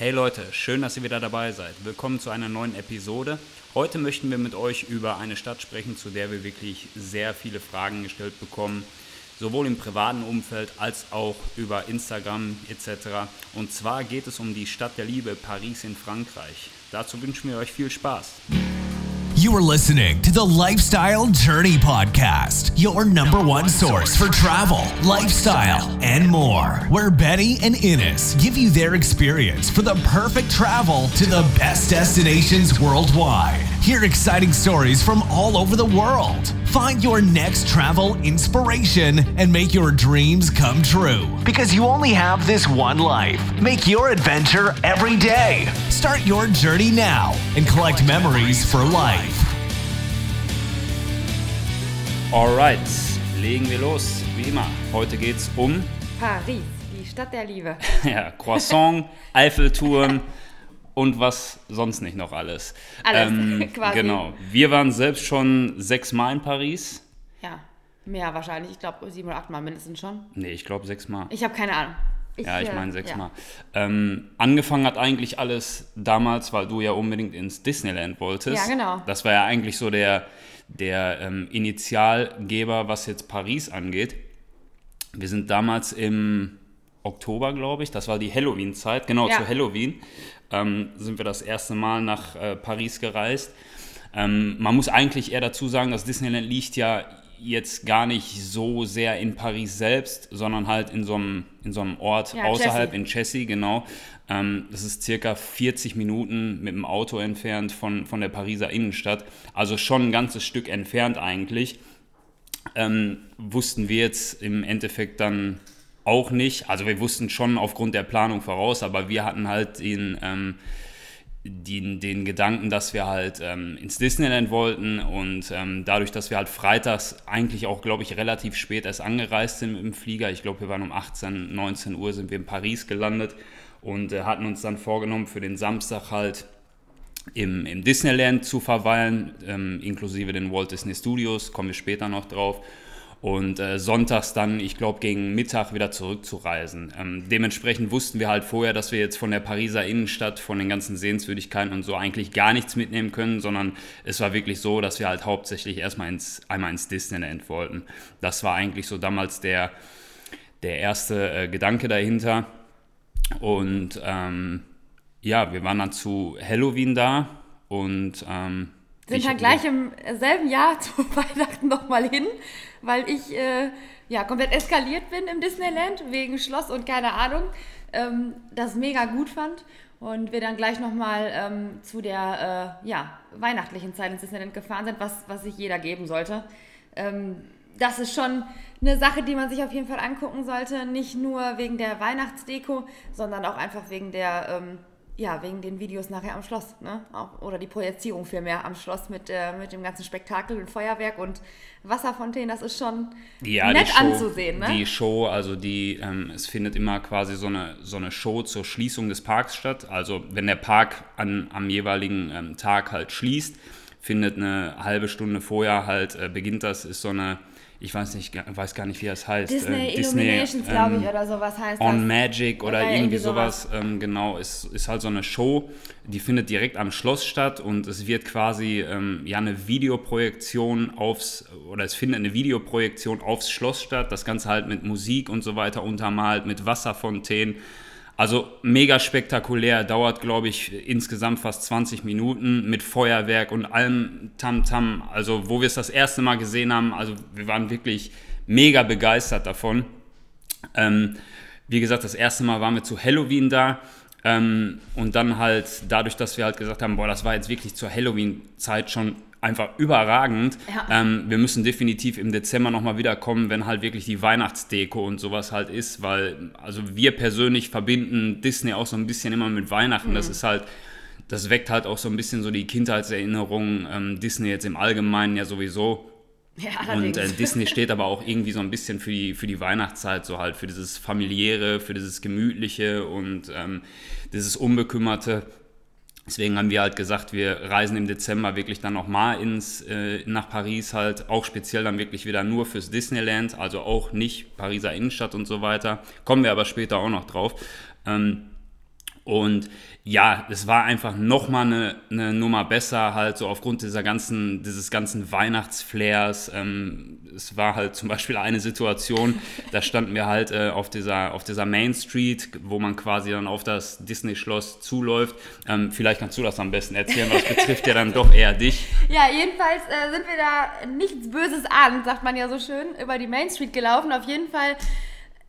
Hey Leute, schön, dass ihr wieder dabei seid. Willkommen zu einer neuen Episode. Heute möchten wir mit euch über eine Stadt sprechen, zu der wir wirklich sehr viele Fragen gestellt bekommen, sowohl im privaten Umfeld als auch über Instagram etc. Und zwar geht es um die Stadt der Liebe, Paris in Frankreich. Dazu wünschen wir euch viel Spaß. You are listening to the Lifestyle Journey Podcast, your number one source for travel, lifestyle, and more. Where Benny and Innes give you their experience for the perfect travel to the best destinations worldwide. Hear exciting stories from all over the world. Find your next travel inspiration and make your dreams come true. Because you only have this one life. Make your adventure every day. Start your journey now and collect memories for life. Alright, legen wir los. Wie immer, heute geht es um Paris, die Stadt der Liebe. ja, Croissant, Eiffelturm und was sonst nicht noch alles. Ähm, Alles, quasi. Genau. Wir waren selbst schon sechsmal in Paris. Ja, mehr wahrscheinlich. Ich glaube sieben oder acht Mal mindestens schon. Nee, ich glaube sechsmal. Ich habe keine Ahnung. Ja, ich äh, meine ja. sechsmal. Ähm, angefangen hat eigentlich alles damals, weil du ja unbedingt ins Disneyland wolltest. Ja, genau. Das war ja eigentlich so der, der ähm, Initialgeber, was jetzt Paris angeht. Wir sind damals im Oktober, glaube ich, das war die Halloween-Zeit, genau Ja. zu Halloween, ähm, sind wir das erste Mal nach äh, Paris gereist. Ähm, man muss eigentlich eher dazu sagen, dass Disneyland liegt ja jetzt gar nicht so sehr in Paris selbst, sondern halt in so einem, in so einem Ort Ja, außerhalb Chessy. in Chessy, genau. Ähm, das ist circa 40 Minuten mit dem Auto entfernt von, von der Pariser Innenstadt. Also schon ein ganzes Stück entfernt eigentlich. Ähm, wussten wir jetzt im Endeffekt dann auch nicht. Also wir wussten schon aufgrund der Planung voraus, aber wir hatten halt den, ähm, den, den Gedanken, dass wir halt ähm, ins Disneyland wollten und ähm, dadurch, dass wir halt freitags eigentlich auch, glaube ich, relativ spät erst angereist sind mit dem Flieger, ich glaube, wir waren um 18, 19 Uhr sind wir in Paris gelandet und äh, hatten uns dann vorgenommen, für den Samstag halt im, im Disneyland zu verweilen, ähm, inklusive den Walt Disney Studios, kommen wir später noch drauf. Und äh, sonntags dann, ich glaube, gegen Mittag wieder zurückzureisen. Ähm, dementsprechend wussten wir halt vorher, dass wir jetzt von der Pariser Innenstadt, von den ganzen Sehenswürdigkeiten und so eigentlich gar nichts mitnehmen können, sondern es war wirklich so, dass wir halt hauptsächlich erstmal ins, einmal ins Disneyland wollten. Das war eigentlich so damals der, der erste äh, Gedanke dahinter. Und ähm, ja, wir waren dann zu Halloween da und ähm, Sind dann gleich im selben Jahr zu Weihnachten nochmal hin, weil ich äh, ja, komplett eskaliert bin im Disneyland wegen Schloss und keine Ahnung. Ähm, das mega gut fand. Und wir dann gleich nochmal ähm, zu der äh, ja, weihnachtlichen Zeit ins Disneyland gefahren sind, was, was sich jeder geben sollte. Ähm, das ist schon eine Sache, die man sich auf jeden Fall angucken sollte. Nicht nur wegen der Weihnachtsdeko, sondern auch einfach wegen der, ähm, ja, wegen den Videos nachher am Schloss. Ne? Oder die Projizierung vielmehr am Schloss mit, äh, mit dem ganzen Spektakel und Feuerwerk und Wasserfontänen. Das ist schon ja, nett Show, anzusehen. Ne? Die Show, also die, ähm, es findet immer quasi so eine, so eine Show zur Schließung des Parks statt. Also wenn der Park an, am jeweiligen ähm, Tag halt schließt, findet eine halbe Stunde vorher halt, äh, beginnt das, ist so eine, ich weiß nicht, weiß gar nicht, wie das heißt. Disney äh, Illuminations, glaube ich, ähm, oder sowas heißt On das. Magic oder, Oder irgendwie irgendwie sowas, ähm, genau, ist, ist halt so eine Show, die findet direkt am Schloss statt und es wird quasi ähm, ja eine Videoprojektion aufs, oder es findet eine Videoprojektion aufs Schloss statt, das Ganze halt mit Musik und so weiter untermalt, mit Wasserfontänen. Also mega spektakulär, dauert glaube ich insgesamt fast 20 Minuten mit Feuerwerk und allem Tamtam. Also wo wir es das erste Mal gesehen haben, also wir waren wirklich mega begeistert davon. Ähm, wie gesagt, das erste Mal waren wir zu Halloween da. Ähm, und dann halt dadurch, dass wir halt gesagt haben, boah, das war jetzt wirklich zur Halloween-Zeit schon einfach überragend. Ja. Ähm, wir müssen definitiv im Dezember nochmal wiederkommen, wenn halt wirklich die Weihnachtsdeko und sowas halt ist, weil also wir persönlich verbinden Disney auch so ein bisschen immer mit Weihnachten. Das ist halt, das weckt halt auch so ein bisschen so die Kindheitserinnerungen. Ähm, Disney jetzt im Allgemeinen ja sowieso. Ja, Und allerdings. äh, Disney steht aber auch irgendwie so ein bisschen für die, für die Weihnachtszeit, so halt für dieses familiäre, für dieses gemütliche und ähm, dieses unbekümmerte. Deswegen haben wir halt gesagt, wir reisen im Dezember wirklich dann nochmal ins äh, nach Paris halt, auch speziell dann wirklich wieder nur fürs Disneyland, also auch nicht Pariser Innenstadt und so weiter. Kommen wir aber später auch noch drauf. Ähm, Und ja, es war einfach nochmal eine, eine Nummer besser, halt so aufgrund dieser ganzen, dieses ganzen Weihnachtsflairs. Ähm, es war halt zum Beispiel eine Situation, da standen wir halt äh, auf, dieser, auf dieser Main Street, wo man quasi dann auf das Disney-Schloss zuläuft. Ähm, vielleicht kannst du das am besten erzählen, was betrifft ja dann doch eher dich. Ja, jedenfalls äh, sind wir da nichts Böses an, sagt man ja so schön, über die Main Street gelaufen. Auf jeden Fall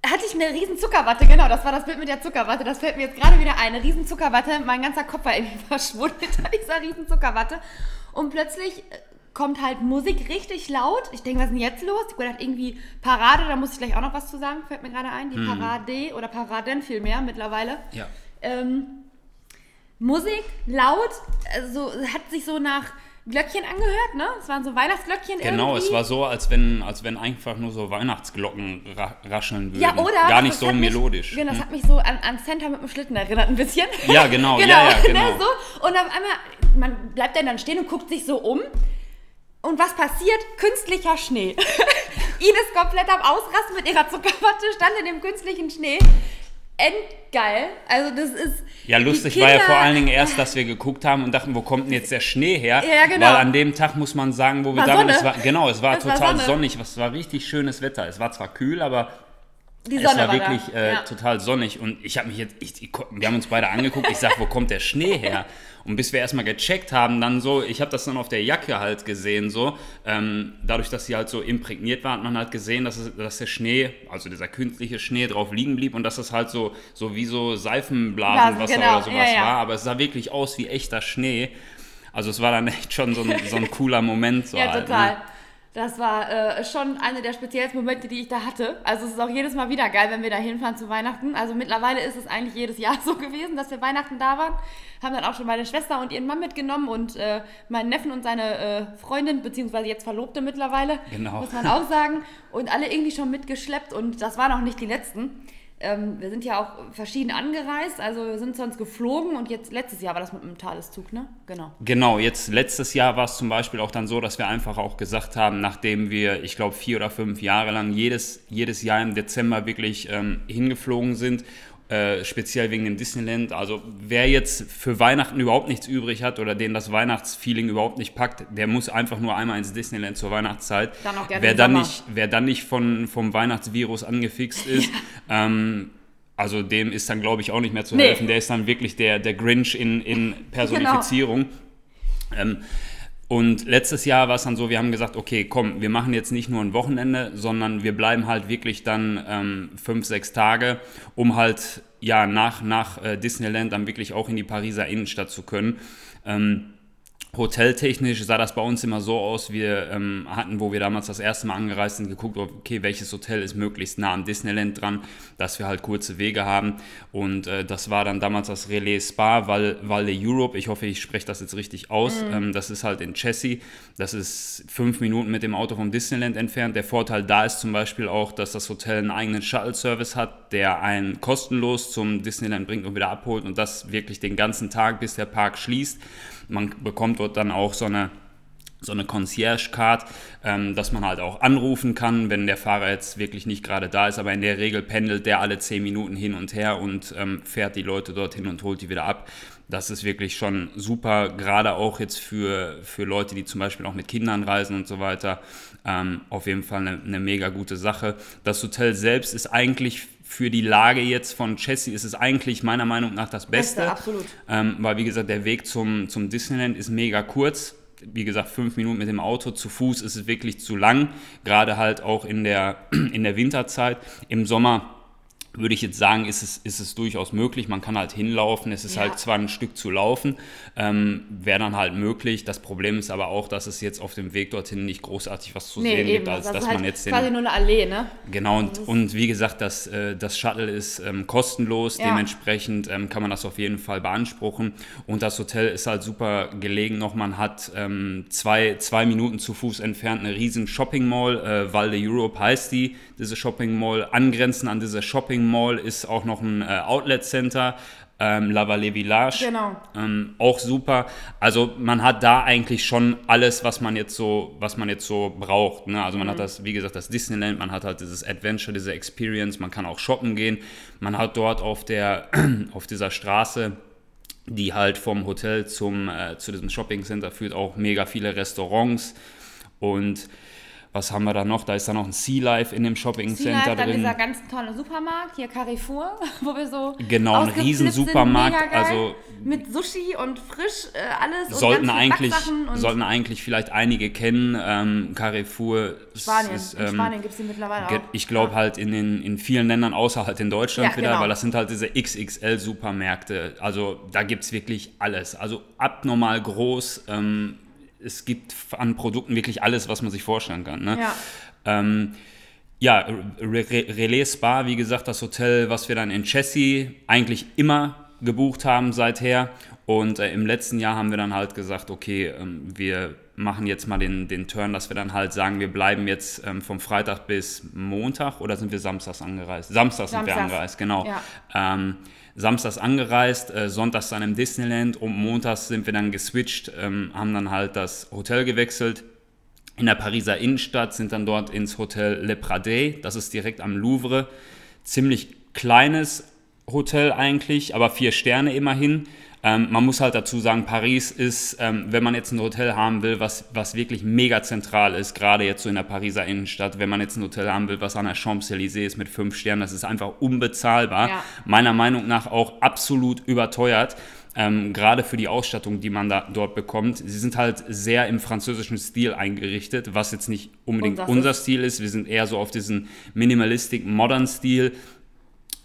hatte ich eine riesen Zuckerwatte, genau, das war das Bild mit der Zuckerwatte, das fällt mir jetzt gerade wieder ein, eine riesen Zuckerwatte, mein ganzer Kopf war irgendwie verschwunden hinter dieser riesen Zuckerwatte. Und plötzlich äh, kommt halt Musik richtig laut, ich denke, was ist denn jetzt los? Ich gedacht, irgendwie Parade, da muss ich gleich auch noch was zu sagen, fällt mir gerade ein, die hm. Parade oder Paraden vielmehr mittlerweile. Ja. Ähm, Musik, laut, also hat sich so nach Glöckchen angehört, ne? Es waren so Weihnachtsglöckchen Genau, irgendwie. es war so, als wenn, als wenn einfach nur so Weihnachtsglocken ra rascheln würden. Ja, oder? Gar nicht so melodisch. Mich, genau, das hm. hat mich so an, an Center mit dem Schlitten erinnert ein bisschen. Ja, genau, genau, ja, ja, ne, genau. So. Und auf einmal, man bleibt dann, dann stehen und guckt sich so um. Und was passiert? Künstlicher Schnee. Ines komplett am Ausrasten mit ihrer Zuckerwatte, stand in dem künstlichen Schnee endgeil. Also das ist. Ja, lustig war ja vor allen Dingen erst, dass wir geguckt haben und dachten, wo kommt denn jetzt der Schnee her? Ja, genau. Weil an dem Tag muss man sagen, wo wir da waren, es war genau, es war es total war sonnig, es war richtig schönes Wetter. Es war zwar kühl, aber die Sonne es war, war wirklich äh, ja. total sonnig und ich habe mich jetzt, ich, ich, wir haben uns beide angeguckt, ich sag, wo kommt der Schnee her? Und bis wir erstmal gecheckt haben, dann so, ich habe das dann auf der Jacke halt gesehen, so, ähm, dadurch, dass sie halt so imprägniert war, hat man halt gesehen, dass, es, dass der Schnee, also dieser künstliche Schnee drauf liegen blieb und dass das halt so, so wie so Seifenblasenwasser genau. oder sowas ja, ja. war, aber es sah wirklich aus wie echter Schnee. Also es war dann echt schon so ein, so ein cooler Moment. So ja, halt, total. Ne? Das war äh, schon einer der speziellsten Momente, die ich da hatte. Also es ist auch jedes Mal wieder geil, wenn wir da hinfahren zu Weihnachten. Also mittlerweile ist es eigentlich jedes Jahr so gewesen, dass wir Weihnachten da waren. Haben dann auch schon meine Schwester und ihren Mann mitgenommen und äh, meinen Neffen und seine äh, Freundin, beziehungsweise jetzt Verlobte mittlerweile, genau. muss man auch sagen. Und alle irgendwie schon mitgeschleppt und das waren auch nicht die letzten. Ähm, wir sind ja auch verschieden angereist, also wir sind sonst geflogen und jetzt letztes Jahr war das mit einem Thaleszug, ne? Genau. Genau, jetzt letztes Jahr war es zum Beispiel auch dann so, dass wir einfach auch gesagt haben, nachdem wir, ich glaube, vier oder fünf Jahre lang jedes, jedes Jahr im Dezember wirklich ähm, hingeflogen sind äh, speziell wegen dem Disneyland. Also wer jetzt für Weihnachten überhaupt nichts übrig hat oder den das Weihnachtsfeeling überhaupt nicht packt, der muss einfach nur einmal ins Disneyland zur Weihnachtszeit. Dann auch gerne wer, dann nicht, wer dann nicht von, vom Weihnachtsvirus angefixt ist, ja. ähm, also dem ist dann, glaube ich, auch nicht mehr zu nee. helfen. Der ist dann wirklich der, der Grinch in, in Personifizierung. Genau. Ähm, und letztes Jahr war es dann so, wir haben gesagt, okay, komm, wir machen jetzt nicht nur ein Wochenende, sondern wir bleiben halt wirklich dann ähm, fünf, sechs Tage, um halt ja nach, nach äh, Disneyland dann wirklich auch in die Pariser Innenstadt zu können. Ähm, Hoteltechnisch sah das bei uns immer so aus, wir ähm, hatten, wo wir damals das erste Mal angereist sind, geguckt, okay, welches Hotel ist möglichst nah am Disneyland dran, dass wir halt kurze Wege haben. Und äh, das war dann damals das Relais Spa Val, Val de Europe. Ich hoffe, ich spreche das jetzt richtig aus. Mhm. Ähm, das ist halt in Chessy. Das ist fünf Minuten mit dem Auto vom Disneyland entfernt. Der Vorteil da ist zum Beispiel auch, dass das Hotel einen eigenen Shuttle-Service hat, der einen kostenlos zum Disneyland bringt und wieder abholt und das wirklich den ganzen Tag, bis der Park schließt. Man bekommt dort dann auch so eine so eine Concierge-Card, ähm, dass man halt auch anrufen kann, wenn der Fahrer jetzt wirklich nicht gerade da ist. Aber in der Regel pendelt der alle 10 Minuten hin und her und ähm, fährt die Leute dorthin und holt die wieder ab. Das ist wirklich schon super, gerade auch jetzt für, für Leute, die zum Beispiel auch mit Kindern reisen und so weiter. Ähm, auf jeden Fall eine, eine mega gute Sache. Das Hotel selbst ist eigentlich für die Lage jetzt von Chessie ist es eigentlich meiner Meinung nach das Beste. Beste absolut. Ähm, weil, wie gesagt, der Weg zum, zum Disneyland ist mega kurz. Wie gesagt, fünf Minuten mit dem Auto. Zu Fuß ist es wirklich zu lang. Gerade halt auch in der, in der Winterzeit. Im Sommer würde ich jetzt sagen, ist es, ist es durchaus möglich. Man kann halt hinlaufen. Es ist ja. halt zwar ein Stück zu laufen, ähm, wäre dann halt möglich. Das Problem ist aber auch, dass es jetzt auf dem Weg dorthin nicht großartig was zu nee, sehen eben. gibt, als das dass halt man jetzt quasi den, nur eine Allee, ne? Genau und, und wie gesagt, das, äh, das Shuttle ist ähm, kostenlos. Ja. Dementsprechend ähm, kann man das auf jeden Fall beanspruchen. Und das Hotel ist halt super gelegen noch. Man hat ähm, zwei, zwei Minuten zu Fuß entfernt eine riesen Shopping Mall. Äh, Val de Europe heißt die, diese Shopping Mall. Angrenzend an diese Shopping Shopping Mall ist auch noch ein äh, Outlet Center. ähm, La Vallée Village. Genau. Ähm, auch super. Also man hat da eigentlich schon alles, was man jetzt so, was man jetzt so braucht. Ne? Also man Mhm. hat das, wie gesagt, das Disneyland, man hat halt dieses Adventure, diese Experience, man kann auch shoppen gehen. Man hat dort auf der, auf dieser Straße, die halt vom Hotel zum, äh, zu diesem Shopping Center führt, auch mega viele Restaurants. Und was haben wir da noch? Da ist dann noch ein Sea Life in dem Shopping Sea Center Life, dann drin. dieser ganz tolle Supermarkt, hier Carrefour, wo wir so Genau, ein riesen sind, Supermarkt, geil, also- mit Sushi und frisch äh, alles sollten und ganz viel eigentlich, sollten eigentlich vielleicht einige kennen. Ähm, Carrefour Spanien. ist, in ähm, Spanien gibt es die mittlerweile auch. ich glaube halt in, den, in vielen Ländern, außer halt in Deutschland Ja, wieder, genau. weil das sind halt diese XXL-Supermärkte. Also da gibt es wirklich alles. Also abnormal groß. Ähm, es gibt an Produkten wirklich alles, was man sich vorstellen kann. Ne? Ja. Ähm, ja, Re Re Relais Spa, wie gesagt, das Hotel, was wir dann in Chessy eigentlich immer gebucht haben seither. Und äh, im letzten Jahr haben wir dann halt gesagt, okay, ähm, wir machen jetzt mal den, den Turn, dass wir dann halt sagen, wir bleiben jetzt ähm, vom Freitag bis Montag oder sind wir samstags angereist? Samstags, sind wir Samstags. angereist, genau. Ja. Ähm, samstags angereist, äh, sonntags dann im Disneyland und montags sind wir dann geswitcht, ähm, haben dann halt das Hotel gewechselt in der Pariser Innenstadt, sind dann dort ins Hotel Le Pradet, das ist direkt am Louvre. Ziemlich kleines Hotel eigentlich, aber vier Sterne immerhin. Ähm, man muss halt dazu sagen, Paris ist, ähm, wenn man jetzt ein Hotel haben will, was, was wirklich mega zentral ist, gerade jetzt so in der Pariser Innenstadt, wenn man jetzt ein Hotel haben will, was an der Champs-Élysées ist mit fünf Sternen, das ist einfach unbezahlbar. Ja. Meiner Meinung nach auch absolut überteuert. Ähm, gerade für die Ausstattung, die man da dort bekommt. Sie sind halt sehr im französischen Stil eingerichtet, was jetzt nicht unbedingt unser ist. Stil ist. Wir sind eher so auf diesen Minimalistic Modern Stil.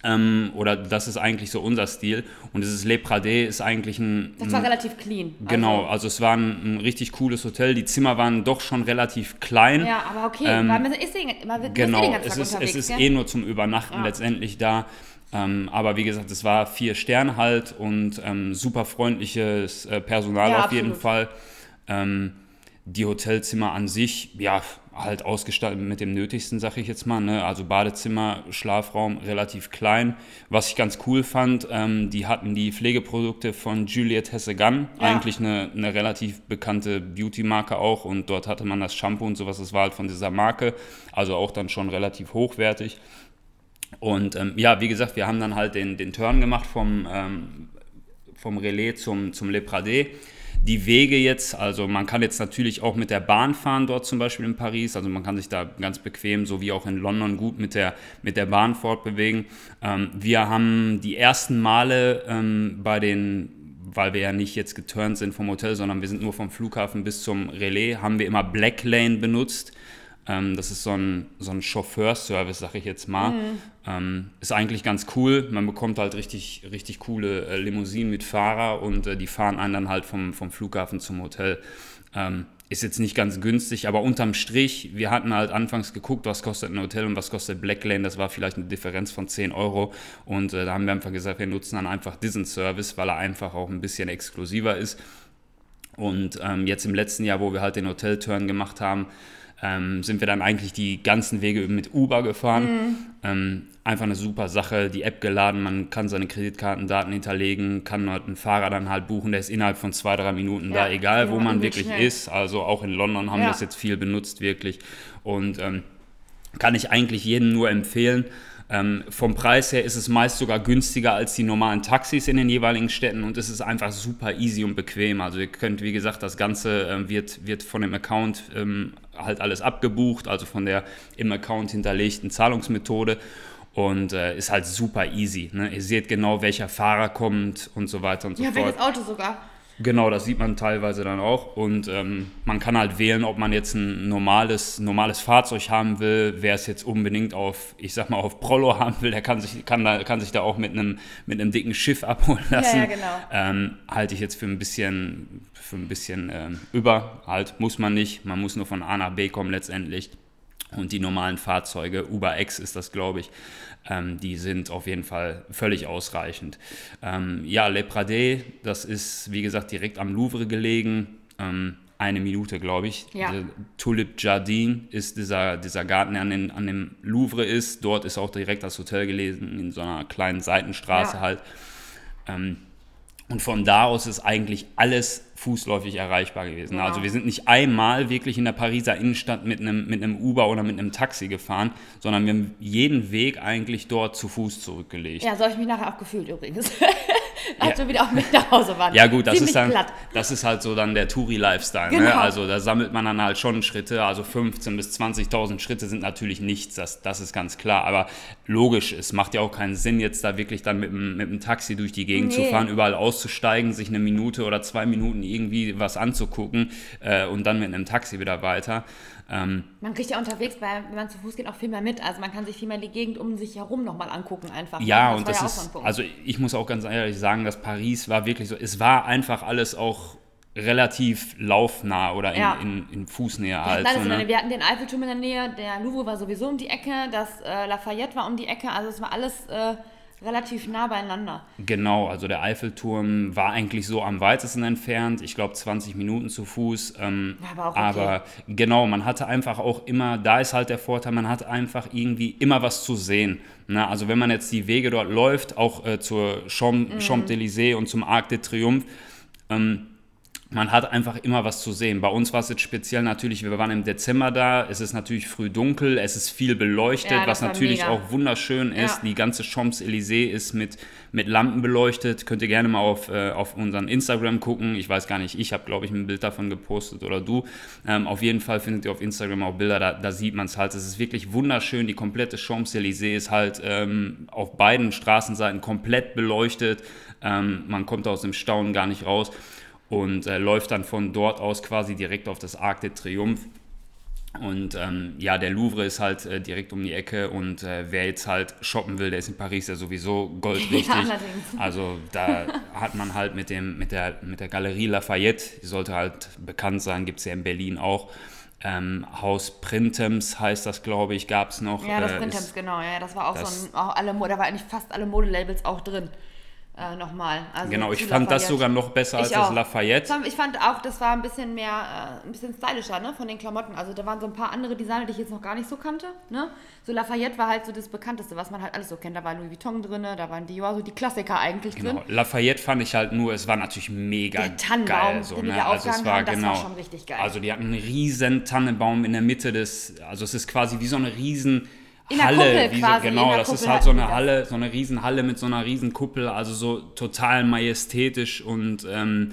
Ähm, oder das ist eigentlich so unser Stil. Und dieses Le Pradet ist eigentlich ein. Das war relativ clean. Genau, Also, also es war ein, ein richtig cooles Hotel. Die Zimmer waren doch schon relativ klein. ja, aber okay, Ähm, man ist, eh- man ist Genau, den ganzen es Tag ist, unterwegs. es ist gell? eh nur zum Übernachten Ja. letztendlich da. Ähm, aber wie gesagt, es war vier Sterne halt und ähm, super freundliches äh, Personal Ja, auf jeden absolut. Fall. Ähm, die Hotelzimmer an sich, ja, halt ausgestattet mit dem Nötigsten, sag ich jetzt mal. Ne? Also Badezimmer, Schlafraum relativ klein. Was ich ganz cool fand, ähm, die hatten die Pflegeprodukte von Juliette Hessegan, Ja. eigentlich eine, eine relativ bekannte Beauty-Marke auch. Und dort hatte man das Shampoo und sowas, das war halt von dieser Marke. Also auch dann schon relativ hochwertig. Und ähm, ja, wie gesagt, wir haben dann halt den, den Turn gemacht vom, ähm, vom Relais zum, zum Le Pradet. Die Wege jetzt, also man kann jetzt natürlich auch mit der Bahn fahren dort zum Beispiel in Paris, also man kann sich da ganz bequem, so wie auch in London, gut mit der, mit der Bahn fortbewegen. Ähm, wir haben die ersten Male ähm, bei den weil wir ja nicht jetzt geturnt sind vom Hotel, sondern wir sind nur vom Flughafen bis zum Relais, haben wir immer Black Lane benutzt. Ähm, das ist so ein, so ein Chauffeurservice, sag ich jetzt mal. Ähm, ist eigentlich ganz cool. Man bekommt halt richtig, richtig coole äh, Limousinen mit Fahrer und äh, die fahren einen dann halt vom, vom Flughafen zum Hotel. Ähm, ist jetzt nicht ganz günstig, aber unterm Strich, wir hatten halt anfangs geguckt, was kostet ein Hotel und was kostet Black Lane. Das war vielleicht eine Differenz von 10 Euro. Und äh, da haben wir einfach gesagt, wir nutzen dann einfach diesen Service, weil er einfach auch ein bisschen exklusiver ist. Und ähm, jetzt im letzten Jahr, wo wir halt den Hotelturn gemacht haben, ähm, sind wir dann eigentlich die ganzen Wege mit Uber gefahren. Ähm, einfach eine super Sache, die App geladen, man kann seine Kreditkartendaten hinterlegen, kann halt einen Fahrer dann halt buchen, der ist innerhalb von zwei, drei Minuten da, Ja, egal ja, wo man wirklich schnell. ist. Also auch in London haben Ja. wir es jetzt viel benutzt, wirklich. Und ähm, kann ich eigentlich jedem nur empfehlen. Ähm, vom Preis her ist es meist sogar günstiger als die normalen Taxis in den jeweiligen Städten und es ist einfach super easy und bequem. Also ihr könnt, wie gesagt, das Ganze ähm, wird, wird von dem Account ähm, halt alles abgebucht, also von der im Account hinterlegten Zahlungsmethode und äh, ist halt super easy. Ne? Ihr seht genau, welcher Fahrer kommt und so weiter und so Ja, fort. welches Auto sogar. Genau, das sieht man teilweise dann auch. Und ähm, man kann halt wählen, ob man jetzt ein normales, normales Fahrzeug haben will. Wer es jetzt unbedingt auf, ich sag mal, auf Prollo haben will, der kann sich, kann da, kann sich da auch mit einem, mit einem dicken Schiff abholen lassen. ja, genau. Ähm, halte ich jetzt für ein bisschen, für ein bisschen ähm, über. Halt muss man nicht. Man muss nur von A nach B kommen letztendlich. Und die normalen Fahrzeuge, Uber X ist das, glaube ich, ähm, die sind auf jeden Fall völlig ausreichend. Ähm, ja, Le Pradet, das ist, wie gesagt, direkt am Louvre gelegen. Ähm, eine Minute, glaube ich. Ja. Tulip Jardin ist dieser, dieser Garten, der an, den, an dem Louvre ist. Dort ist auch direkt das Hotel gelesen, in so einer kleinen Seitenstraße Ja. halt. Ähm, und von da aus ist eigentlich alles fußläufig erreichbar gewesen. Genau. Also wir sind nicht einmal wirklich in der Pariser Innenstadt mit einem, mit einem Uber oder mit einem Taxi gefahren, sondern wir haben jeden Weg eigentlich dort zu Fuß zurückgelegt. Ja, so habe ich mich nachher auch gefühlt übrigens. Als wir wieder auf mich nach Hause waren. Ja gut, das Ziemlich ist, dann, glatt. das ist halt so dann der Touri-Lifestyle. Ne? Genau. Also da sammelt man dann halt schon Schritte. Also 15.000 bis 20.000 Schritte sind natürlich nichts, das, das ist ganz klar. Aber logisch, es macht ja auch keinen Sinn, jetzt da wirklich dann mit mit dem Taxi durch die Gegend zu Nee. fahren, überall auszusteigen, sich eine Minute oder zwei Minuten irgendwie was anzugucken äh, und dann mit einem Taxi wieder weiter. Ähm, Man kriegt ja unterwegs, bei, wenn man zu Fuß geht, auch viel mehr mit. Also man kann sich viel mehr die Gegend um sich herum nochmal angucken einfach. Ja, das und das ja so ist, also ich muss auch ganz ehrlich sagen, dass Paris war wirklich so, es war einfach alles auch relativ laufnah oder in, Ja. in, in Fußnähe Wir halt. hatten, alles So, ne? Wir hatten den Eiffelturm in der Nähe, der Louvre war sowieso um die Ecke, das äh, Lafayette war um die Ecke, also es war alles äh, relativ nah beieinander. Genau, also der Eiffelturm war eigentlich so am weitesten entfernt, ich glaube 20 Minuten zu Fuß. Ähm, aber auch okay. aber genau, man hatte einfach auch immer, da ist halt der Vorteil, man hat einfach irgendwie immer was zu sehen. Ne? Also wenn man jetzt die Wege dort läuft, auch äh, zur Champ- Mhm. Champs-Élysées und zum Arc de Triomphe, ähm, man hat einfach immer was zu sehen. Bei uns war es jetzt speziell natürlich, wir waren im Dezember da, es ist natürlich früh dunkel, es ist viel beleuchtet, Ja, was natürlich mega. auch wunderschön ist. Ja. Die ganze Champs-Élysées ist mit, mit Lampen beleuchtet. Könnt ihr gerne mal auf, äh, auf unseren Instagram gucken. Ich weiß gar nicht, ich habe, glaube ich, ein Bild davon gepostet oder du. Ähm, auf jeden Fall findet ihr auf Instagram auch Bilder, da, da sieht man es halt. Es ist wirklich wunderschön. Die komplette Champs-Élysées ist halt ähm, auf beiden Straßenseiten komplett beleuchtet. Ähm, man kommt aus dem Staunen gar nicht raus und äh, läuft dann von dort aus quasi direkt auf das Arc de Triomphe. Und ähm, ja, der Louvre ist halt äh, direkt um die Ecke und äh, wer jetzt halt shoppen will, der ist in Paris ja sowieso goldrichtig. allerdings. also da hat man halt mit, dem, mit, der, mit der Galerie Lafayette, die sollte halt bekannt sein, gibt es ja in Berlin auch. Ähm, Haus Printemps heißt das, glaube ich, gab es noch. Ja, das äh, Printemps, ist- genau. Ja, das war auch das- so ein, auch alle, da war eigentlich fast alle Modelabels auch drin. Äh, nochmal. Also Genau, ich fand das Lafayette. sogar noch besser als Ich das auch. Lafayette. Ich fand auch, das war ein bisschen mehr, äh, ein bisschen stylischer, ne, von den Klamotten. Also da waren so ein paar andere Designer, die ich jetzt noch gar nicht so kannte, ne. So Lafayette war halt so das bekannteste, was man halt alles so kennt. Da war Louis Vuitton drin, da waren Dior, so die Klassiker eigentlich Genau. drin. Lafayette fand ich halt nur, es war natürlich mega Der Tannenbaum, geil. So, den die ne? Also es war haben, das genau. war schon richtig geil. Also die hatten einen riesen Tannenbaum in der Mitte des, also es ist quasi wie so eine riesen In der Halle, Kuppel wie so, quasi, genau, der das ist Kuppel halt so eine. Halle, so eine riesen Halle mit so einer riesen Kuppel, also so total majestätisch und ähm,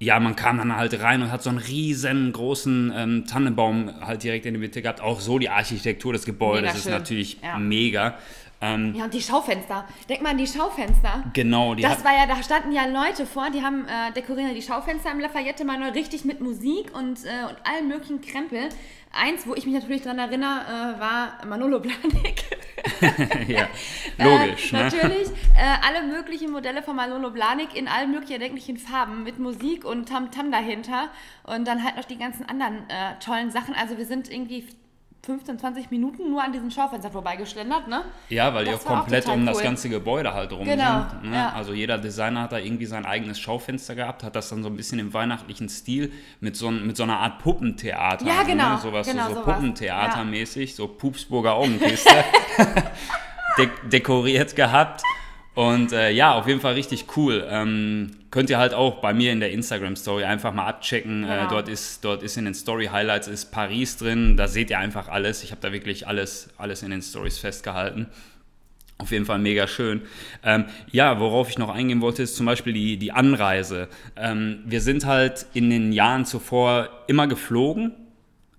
ja, man kam dann halt rein und hat so einen riesengroßen ähm, Tannenbaum halt direkt in die Mitte gehabt. Auch so die Architektur des Gebäudes Mega ist schön. natürlich Ja. mega. Ähm, Ja, und die Schaufenster. Denk mal an die Schaufenster. genau, die Das hat, war ja, da standen ja Leute vor, die haben äh, dekorieren die Schaufenster im Lafayette mal neu richtig mit Musik und, äh, und allen möglichen Krempel. Eins, wo ich mich natürlich dran erinnere, äh, war Manolo Blahnik. ja, logisch, äh, ne? Natürlich äh, alle möglichen Modelle von Manolo Blahnik in allen möglichen erdenklichen Farben mit Musik und Tamtam dahinter und dann halt noch die ganzen anderen äh, tollen Sachen. Also wir sind irgendwie 15, 20 Minuten nur an diesen Schaufenstern vorbeigeschlendert, ne? Ja, weil die Das auch war auch komplett um das cool. ganze Gebäude halt rum Genau, sind. Ne? ja. Also jeder Designer hat da irgendwie sein eigenes Schaufenster gehabt, hat das dann so ein bisschen im weihnachtlichen Stil mit so, mit so einer Art Puppentheater. Ja, genau, Ne? Sowas, genau so, so sowas. Puppentheatermäßig, so Pupsburger Augenkiste de dekoriert gehabt. Und äh, ja, auf jeden Fall richtig cool. Ähm, könnt ihr halt auch bei mir in der Instagram-Story einfach mal abchecken. Äh, Genau. dort, ist, dort ist in den Story-Highlights ist Paris drin. Da seht ihr einfach alles. Ich habe da wirklich alles, alles in den Stories festgehalten. Auf jeden Fall mega schön. Ähm, ja, worauf ich noch eingehen wollte, ist zum Beispiel die, die Anreise. Ähm, wir sind halt in den Jahren zuvor immer geflogen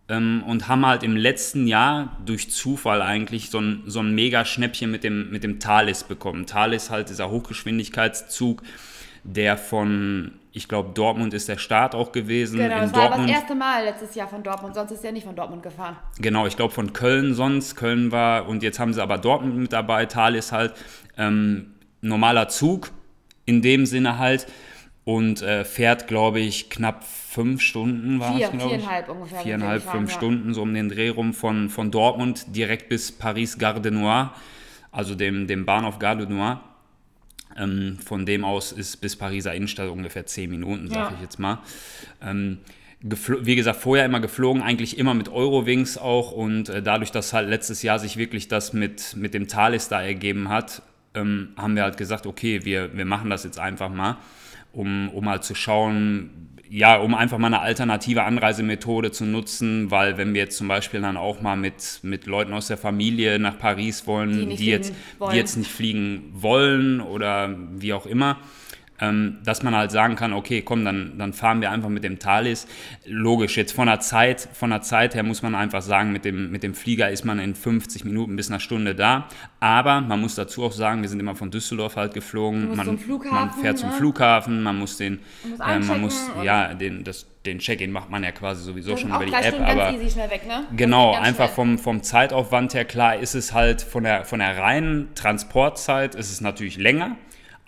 ähm, und haben halt im letzten Jahr durch Zufall eigentlich so ein, so ein mega Schnäppchen mit dem, mit dem Thalys bekommen. Thalys halt dieser Hochgeschwindigkeitszug, der von, ich glaube, Dortmund ist der Start auch gewesen. Genau, in das war Dortmund, das erste Mal letztes Jahr von Dortmund, sonst ist er nicht von Dortmund gefahren. Genau, ich glaube von Köln sonst. Köln war, und jetzt haben sie aber Dortmund mit dabei. Thalys halt ähm, normaler Zug in dem Sinne halt und äh, fährt, glaube ich, knapp fünf Stunden war Vier, es, glaube ich. viereinhalb ungefähr Viereinhalb, fünf ja. Stunden, so um den Dreh rum von, von Dortmund direkt bis Paris Gare de Noir, also dem, dem Bahnhof Gare de Noir. Ähm, von dem aus ist bis Pariser Innenstadt ungefähr zehn Minuten, sage Ja. ich jetzt mal. Ähm, wie gesagt, vorher immer geflogen, eigentlich immer mit Eurowings auch und äh, dadurch, dass halt letztes Jahr sich wirklich das mit, mit dem Thales da ergeben hat, ähm, haben wir halt gesagt, okay, wir, wir machen das jetzt einfach mal, um, um halt zu schauen, ja, um einfach mal eine alternative Anreisemethode zu nutzen, weil wenn wir jetzt zum Beispiel dann auch mal mit, mit Leuten aus der Familie nach Paris wollen, Die die, jetzt, wollen. die jetzt nicht fliegen wollen oder wie auch immer, dass man halt sagen kann, okay, komm, dann, dann fahren wir einfach mit dem Thalys. Logisch, jetzt von der Zeit, von der Zeit her muss man einfach sagen, mit dem, mit dem Flieger ist man in 50 Minuten bis einer Stunde da. Aber man muss dazu auch sagen, wir sind immer von Düsseldorf halt geflogen. Man, man fährt zum ne? Flughafen, man muss den, Man muss äh, man muss, ja, den, das, den Check-in macht man ja quasi sowieso schon über die App, Stunden aber ganz easy schnell weg, ne? Genau, einfach schnell. vom, vom Zeitaufwand her, klar ist es halt von der, von der reinen Transportzeit ist es natürlich länger,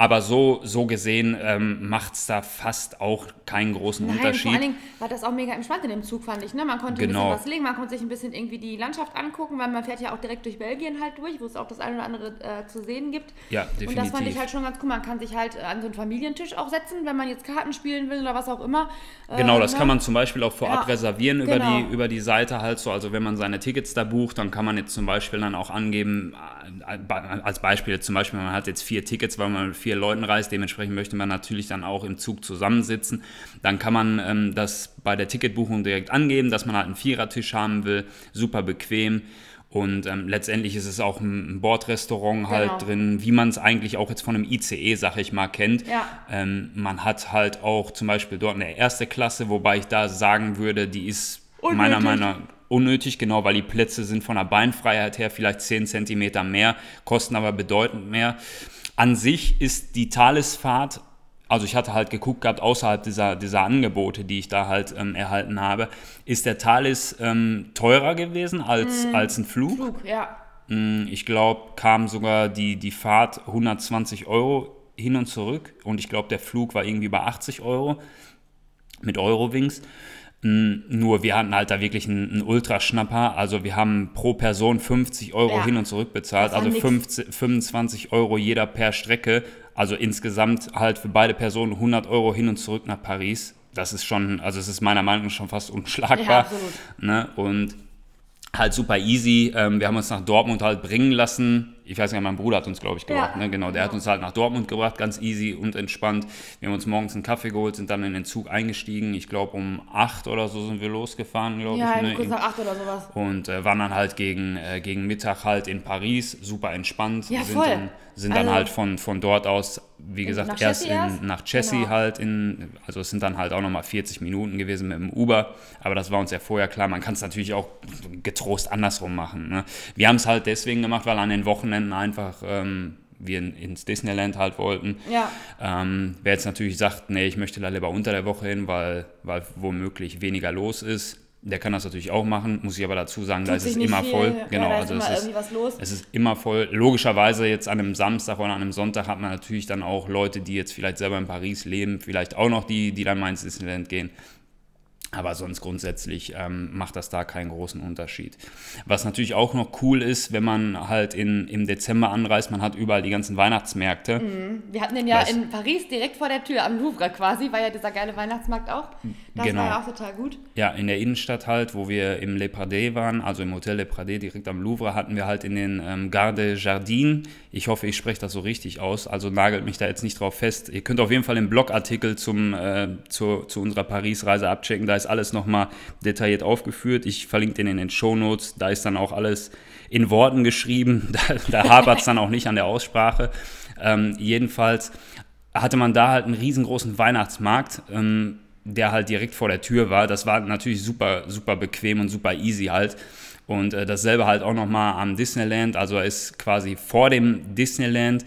aber so, so gesehen ähm, macht es da fast auch keinen großen Nein, Unterschied. vor allen Dingen war das auch mega entspannt in dem Zug, fand ich. Ne? Man konnte Genau. ein bisschen was legen, man konnte sich ein bisschen irgendwie die Landschaft angucken, weil man fährt ja auch direkt durch Belgien halt durch, wo es auch das eine oder andere äh, zu sehen gibt. Ja, Und das fand definitiv. ich halt schon ganz cool. Man kann sich halt äh, an so einen Familientisch auch setzen, wenn man jetzt Karten spielen will oder was auch immer. Äh, Genau, das ne? kann man zum Beispiel auch vorab Ja, reservieren über, genau. die, über die Seite halt so. Also wenn man seine Tickets da bucht, dann kann man jetzt zum Beispiel dann auch angeben, äh, als Beispiel zum Beispiel, man hat jetzt vier Tickets, weil man mit vier Leuten reist, dementsprechend möchte man natürlich dann auch im Zug zusammensitzen. Dann kann man ähm, das bei der Ticketbuchung direkt angeben, dass man halt einen Vierertisch haben will, super bequem. Und ähm, letztendlich ist es auch ein ein Bordrestaurant halt Genau. drin, wie man es eigentlich auch jetzt von einem ICE, sag ich mal, kennt. Ja. Ähm, man hat halt auch zum Beispiel dort eine erste Klasse, wobei ich da sagen würde, die ist meiner Unnötig. Meinung nach unnötig, genau, weil die Plätze sind von der Beinfreiheit her vielleicht 10 Zentimeter mehr, kosten aber bedeutend mehr. An sich ist die Thalesfahrt, also ich hatte halt geguckt gehabt, außerhalb dieser, dieser Angebote, die ich da halt ähm, erhalten habe, ist der Thales ähm, teurer gewesen als, als ein Flug. Flug, ja. Mm, Ich glaube, kam sogar die, die Fahrt 120 Euro hin und zurück und ich glaube, der Flug war irgendwie bei 80 Euro mit Eurowings. Mm, Nur wir hatten halt da wirklich einen, einen Ultraschnapper. Also wir haben pro Person 50 Euro Ja. hin und zurück bezahlt. Also nix. 15, 25 Euro jeder per Strecke. Also insgesamt halt für beide Personen 100 Euro hin und zurück nach Paris. Das ist schon, also es ist meiner Meinung nach schon fast unschlagbar. Ja, absolut. Ne? Und halt super easy. Ähm, wir haben uns nach Dortmund halt bringen lassen. Ich weiß nicht, mein Bruder hat uns, glaube ich, gebracht. Ja. Ne? Genau, der hat uns halt nach Dortmund gebracht, ganz easy und entspannt. Wir haben uns morgens einen Kaffee geholt, sind dann in den Zug eingestiegen. Ich glaube, um 8 oder so sind wir losgefahren, glaube Ja, ich. Ne? kurz nach acht oder sowas. Und äh, waren dann halt gegen, äh, gegen Mittag halt in Paris, super entspannt. Ja, voll. Dann, sind dann Also- halt von, von dort aus, wie gesagt, erst, in, erst? nach Chessy Genau. halt in, also es sind dann halt auch nochmal 40 Minuten gewesen mit dem Uber, aber das war uns ja vorher klar, man kann es natürlich auch getrost andersrum machen. Ne? Wir haben es halt deswegen gemacht, weil an den Wochenenden einfach ähm, wir in- ins Disneyland halt wollten. Ja. Ähm, wer jetzt natürlich sagt, nee, ich möchte da lieber unter der Woche hin, weil, weil womöglich weniger los ist, der kann das natürlich auch machen, muss ich aber dazu sagen, da Tut ist sich es immer viel. voll. Ja, Genau, da ist also immer es ist, es ist immer voll. Logischerweise jetzt an einem Samstag oder an einem Sonntag hat man natürlich dann auch Leute, die jetzt vielleicht selber in Paris leben, vielleicht auch noch die, die dann mal ins Disneyland gehen. Aber sonst grundsätzlich ähm, macht das da keinen großen Unterschied. Was natürlich auch noch cool ist, wenn man halt in, im Dezember anreist, man hat überall die ganzen Weihnachtsmärkte. Wir hatten den ja Was? in Paris direkt vor der Tür am Louvre quasi, war ja dieser geile Weihnachtsmarkt auch. Das Genau. war ja auch total gut. Ja, in der Innenstadt halt, wo wir im Le Pradé waren, also im Hotel Le Pradé direkt am Louvre, hatten wir halt in den ähm, Garde Jardin. Ich hoffe, ich spreche das so richtig aus, also nagelt mich da jetzt nicht drauf fest. Ihr könnt auf jeden Fall den Blogartikel zum, äh, zu, zu unserer Paris-Reise abchecken, da ist alles nochmal detailliert aufgeführt. Ich verlinke den in den Shownotes, da ist dann auch alles in Worten geschrieben, da, da hapert es dann auch nicht an der Aussprache. Ähm, jedenfalls hatte man da halt einen riesengroßen Weihnachtsmarkt, ähm, der halt direkt vor der Tür war. Das war natürlich super, super bequem und super easy halt. Und äh, dasselbe halt auch nochmal am Disneyland. Also er ist quasi vor dem Disneyland.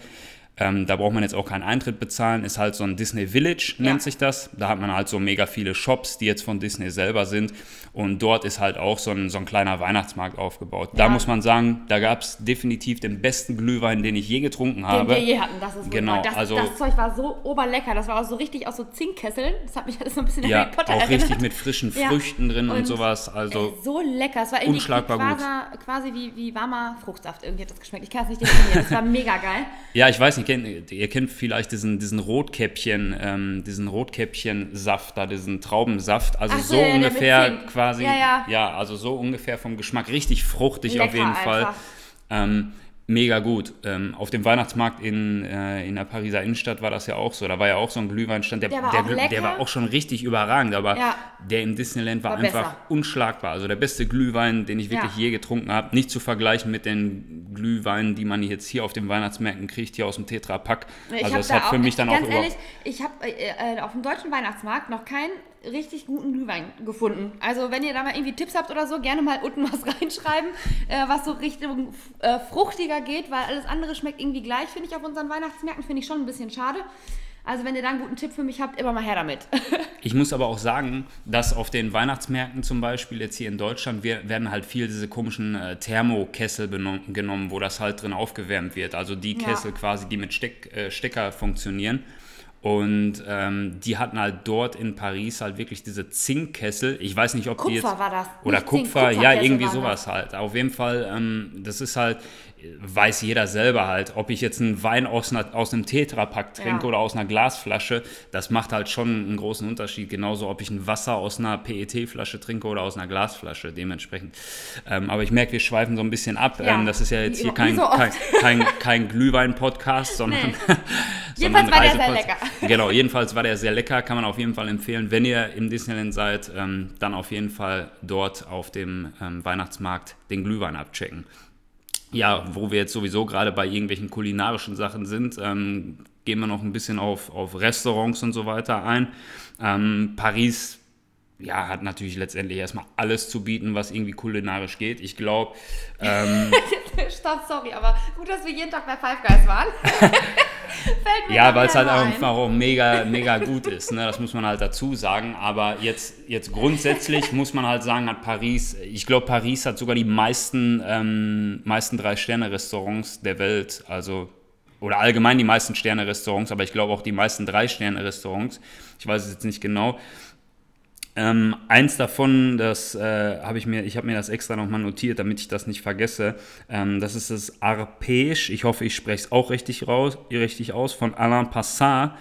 Ähm, da braucht man jetzt auch keinen Eintritt bezahlen. Ist halt so ein Disney Village, nennt Ja. sich das. Da hat man halt so mega viele Shops, die jetzt von Disney selber sind. Und dort ist halt auch so ein, so ein kleiner Weihnachtsmarkt aufgebaut. Da Ja. muss man sagen, da gab es definitiv den besten Glühwein, den ich je getrunken Den habe. wir je hatten, das ist Genau, das, also- das Zeug war so oberlecker. Das war auch so richtig aus so Zinkkesseln. Das hat mich alles so ein bisschen Ja, Harry Potter auch erinnert. richtig mit frischen Ja. Früchten drin und, Und, sowas. Also Ey, so lecker. Es war irgendwie unschlagbar gut. quasi, quasi wie, wie warmer Fruchtsaft. Irgendwie hat das geschmeckt. Ich kann es nicht definieren. Das war mega geil. Ja, ich weiß nicht, kennt, ihr kennt vielleicht diesen, diesen Rotkäppchen, ähm, diesen Rotkäppchen-Saft da, diesen Traubensaft. Also so, so ja, ungefähr quasi, Ja, ja. also so ungefähr vom Geschmack richtig fruchtig auf Lecker jeden Fall. einfach. Ähm, Mega gut. Ähm, auf dem Weihnachtsmarkt in, äh, in der Pariser Innenstadt war das ja auch so. Da war ja auch so ein Glühweinstand, der, Der war der, auch der war auch schon richtig überragend, aber Ja. der im Disneyland war, War einfach besser. unschlagbar. Also der beste Glühwein, den ich wirklich Ja. je getrunken habe. Nicht zu vergleichen mit den Glühweinen, die man jetzt hier auf den Weihnachtsmärkten kriegt, hier aus dem Tetra-Pack. Ich Also das da hat für mich dann auch ganz ehrlich, ich habe äh, äh, auf dem deutschen Weihnachtsmarkt noch keinen richtig guten Glühwein gefunden. Also wenn ihr da mal irgendwie Tipps habt oder so, gerne mal unten was reinschreiben, äh, was so Richtung äh, fruchtiger geht, weil alles andere schmeckt irgendwie gleich, finde ich, auf unseren Weihnachtsmärkten, finde ich schon ein bisschen schade. Also wenn ihr da einen guten Tipp für mich habt, immer mal her damit. Ich muss aber auch sagen, dass auf den Weihnachtsmärkten zum Beispiel jetzt hier in Deutschland wir, werden halt viel diese komischen äh, Thermokessel genommen, wo das halt drin aufgewärmt wird. Also die Ja. Kessel quasi, die mit Steck, äh, Stecker funktionieren. Und ähm, die hatten halt dort in Paris halt wirklich diese Zinkkessel. Ich weiß nicht, ob die jetzt. Kupfer war das, Oder nicht Zink, Kupfer, ja, irgendwie sowas halt. Auf jeden Fall, ähm, das ist halt, weiß jeder selber halt, ob ich jetzt einen Wein aus, einer, aus einem Tetrapack trinke Ja. oder aus einer Glasflasche, das macht halt schon einen großen Unterschied. Genauso, ob ich ein Wasser aus einer PET-Flasche trinke oder aus einer Glasflasche, dementsprechend. Ähm, aber ich merke, wir schweifen so ein bisschen ab. Ja, ähm, das ist ja jetzt hier kein, so kein, kein, kein Glühwein-Podcast, sondern. Nee. Jedenfalls war der sehr lecker. Genau, jedenfalls war der sehr lecker, kann man auf jeden Fall empfehlen. Wenn ihr im Disneyland seid, ähm, dann auf jeden Fall dort auf dem ähm, Weihnachtsmarkt den Glühwein abchecken. Ja, wo wir jetzt sowieso gerade bei irgendwelchen kulinarischen Sachen sind, ähm, gehen wir noch ein bisschen auf, auf Restaurants und so weiter ein. Ähm, Paris ja, hat natürlich letztendlich erstmal alles zu bieten, was irgendwie kulinarisch geht. Ich glaube, ähm, Stopp, sorry, aber gut, dass wir jeden Tag bei Five Guys waren. Ja, weil es halt ein. einfach auch mega, mega gut ist. Ne? Das muss man halt dazu sagen. Aber jetzt, jetzt grundsätzlich muss man halt sagen, hat Paris, ich glaube, Paris hat sogar die meisten, ähm, meisten Drei-Sterne-Restaurants der Welt. Also, oder allgemein die meisten Sterne-Restaurants, aber ich glaube auch die meisten Drei-Sterne-Restaurants. Ich weiß es jetzt nicht genau. Ähm, eins davon, das äh, habe ich mir, ich habe mir das extra nochmal notiert, damit ich das nicht vergesse. Ähm, das ist das Arpege. Ich hoffe, ich spreche es auch richtig raus, richtig aus von Alain Passat.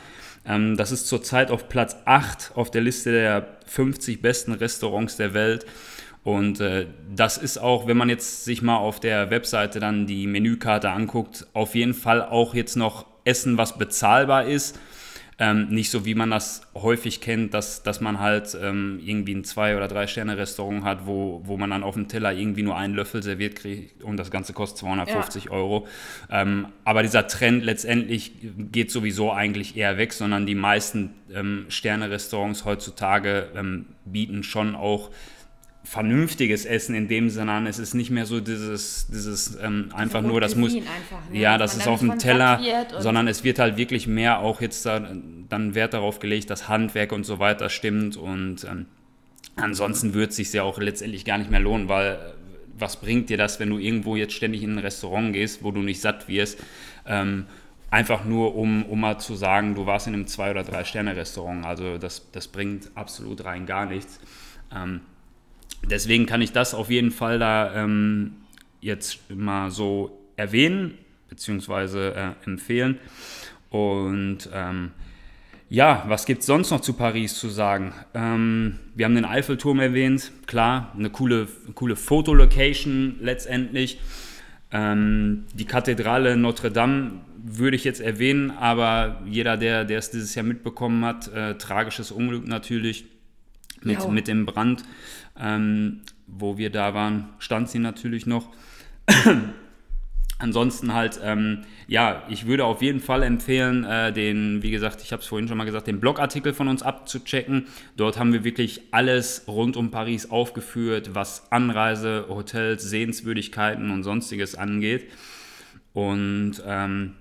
Ähm, das ist zurzeit auf Platz 8 auf der Liste der 50 besten Restaurants der Welt. Und äh, das ist auch, wenn man jetzt sich mal auf der Webseite dann die Menükarte anguckt, auf jeden Fall auch jetzt noch Essen, was bezahlbar ist. Ähm, nicht so, wie man das häufig kennt, dass, dass man halt ähm, irgendwie ein Zwei- oder Drei-Sterne-Restaurant hat, wo, wo man dann auf dem Teller irgendwie nur einen Löffel serviert kriegt und das Ganze kostet 250 Euro. Ähm, aber dieser Trend letztendlich geht sowieso eigentlich eher weg, sondern die meisten ähm, Sterne-Restaurants heutzutage ähm, bieten schon auch vernünftiges Essen in dem Sinne an. Es ist nicht mehr so dieses, dieses ähm, einfach nur, das muss, einfach, ne? ja, das ist auf dem Teller, sondern es wird halt wirklich mehr auch jetzt da, dann Wert darauf gelegt, dass Handwerk und so weiter stimmt und ähm, ansonsten wird es sich ja auch letztendlich gar nicht mehr lohnen, weil äh, was bringt dir das, wenn du irgendwo jetzt ständig in ein Restaurant gehst, wo du nicht satt wirst, ähm, einfach nur um, um mal zu sagen, du warst in einem Zwei- oder Drei-Sterne-Restaurant. Also das, das bringt absolut rein gar nichts. Ähm, deswegen kann ich das auf jeden Fall da ähm, jetzt mal so erwähnen, beziehungsweise äh, empfehlen. Und ähm, ja, was gibt es sonst noch zu Paris zu sagen? Ähm, wir haben den Eiffelturm erwähnt, klar, eine coole, coole Fotolocation letztendlich. Ähm, die Kathedrale Notre Dame würde ich jetzt erwähnen, aber jeder, der, der es dieses Jahr mitbekommen hat, äh, tragisches Unglück natürlich mit, Ja. mit dem Brand, ähm, wo wir da waren, stand sie natürlich noch. Ansonsten halt, ähm, ja, ich würde auf jeden Fall empfehlen, äh, den, wie gesagt, ich habe es vorhin schon mal gesagt, den Blogartikel von uns abzuchecken. Dort haben wir wirklich alles rund um Paris aufgeführt, was Anreise, Hotels, Sehenswürdigkeiten und sonstiges angeht. Und ähm,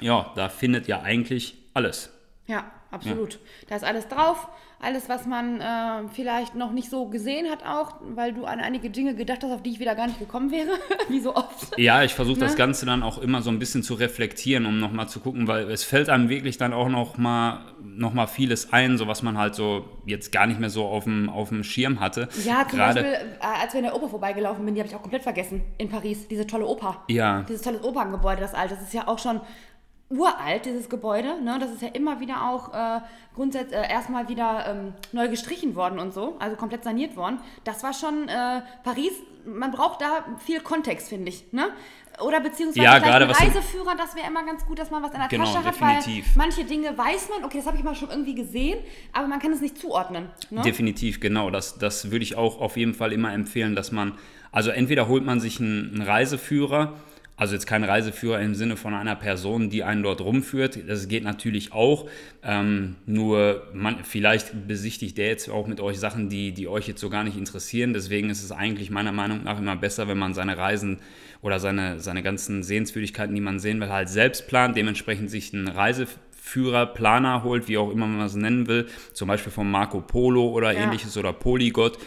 ja, da findet ihr eigentlich alles. Ja, absolut. Da ist alles drauf. Alles, was man äh, vielleicht noch nicht so gesehen hat, auch, weil du an einige Dinge gedacht hast, auf die ich wieder gar nicht gekommen wäre, wie so oft. Ja, ich versuche das Ne? Ganze dann auch immer so ein bisschen zu reflektieren, um nochmal zu gucken, weil es fällt einem wirklich dann auch nochmal noch mal vieles ein, so was man halt so jetzt gar nicht mehr so auf dem, auf dem Schirm hatte. Ja, zum Gerade, Beispiel, äh, als wir in der Oper vorbeigelaufen sind, die habe ich auch komplett vergessen in Paris. Diese tolle Oper. Ja. Dieses tolle Operngebäude, das alte. Das ist ja auch schon uralt, dieses Gebäude. Ne? Das ist ja immer wieder auch äh, grundsätzlich äh, erstmal wieder ähm, neu gestrichen worden und so. Also komplett saniert worden. Das war schon äh, Paris. Man braucht da viel Kontext, finde ich. Ne? Oder beziehungsweise Ja, vielleicht gerade ein was Reiseführer, das wäre immer ganz gut, dass man was in der Genau, Tasche hat, definitiv. weil manche Dinge weiß man, okay, das habe ich mal schon irgendwie gesehen, aber man kann es nicht zuordnen. Ne? Definitiv, genau. Das, das würde ich auch auf jeden Fall immer empfehlen, dass man, also entweder holt man sich einen, einen Reiseführer, also jetzt kein Reiseführer im Sinne von einer Person, die einen dort rumführt. Das geht natürlich auch. Ähm, nur man, vielleicht besichtigt der jetzt auch mit euch Sachen, die, die euch jetzt so gar nicht interessieren. Deswegen ist es eigentlich meiner Meinung nach immer besser, wenn man seine Reisen oder seine, seine ganzen Sehenswürdigkeiten, die man sehen will, halt selbst plant. Dementsprechend sich einen Reiseführer, Planer holt, wie auch immer man es nennen will. Zum Beispiel von Marco Polo oder Ja. ähnliches oder Polygot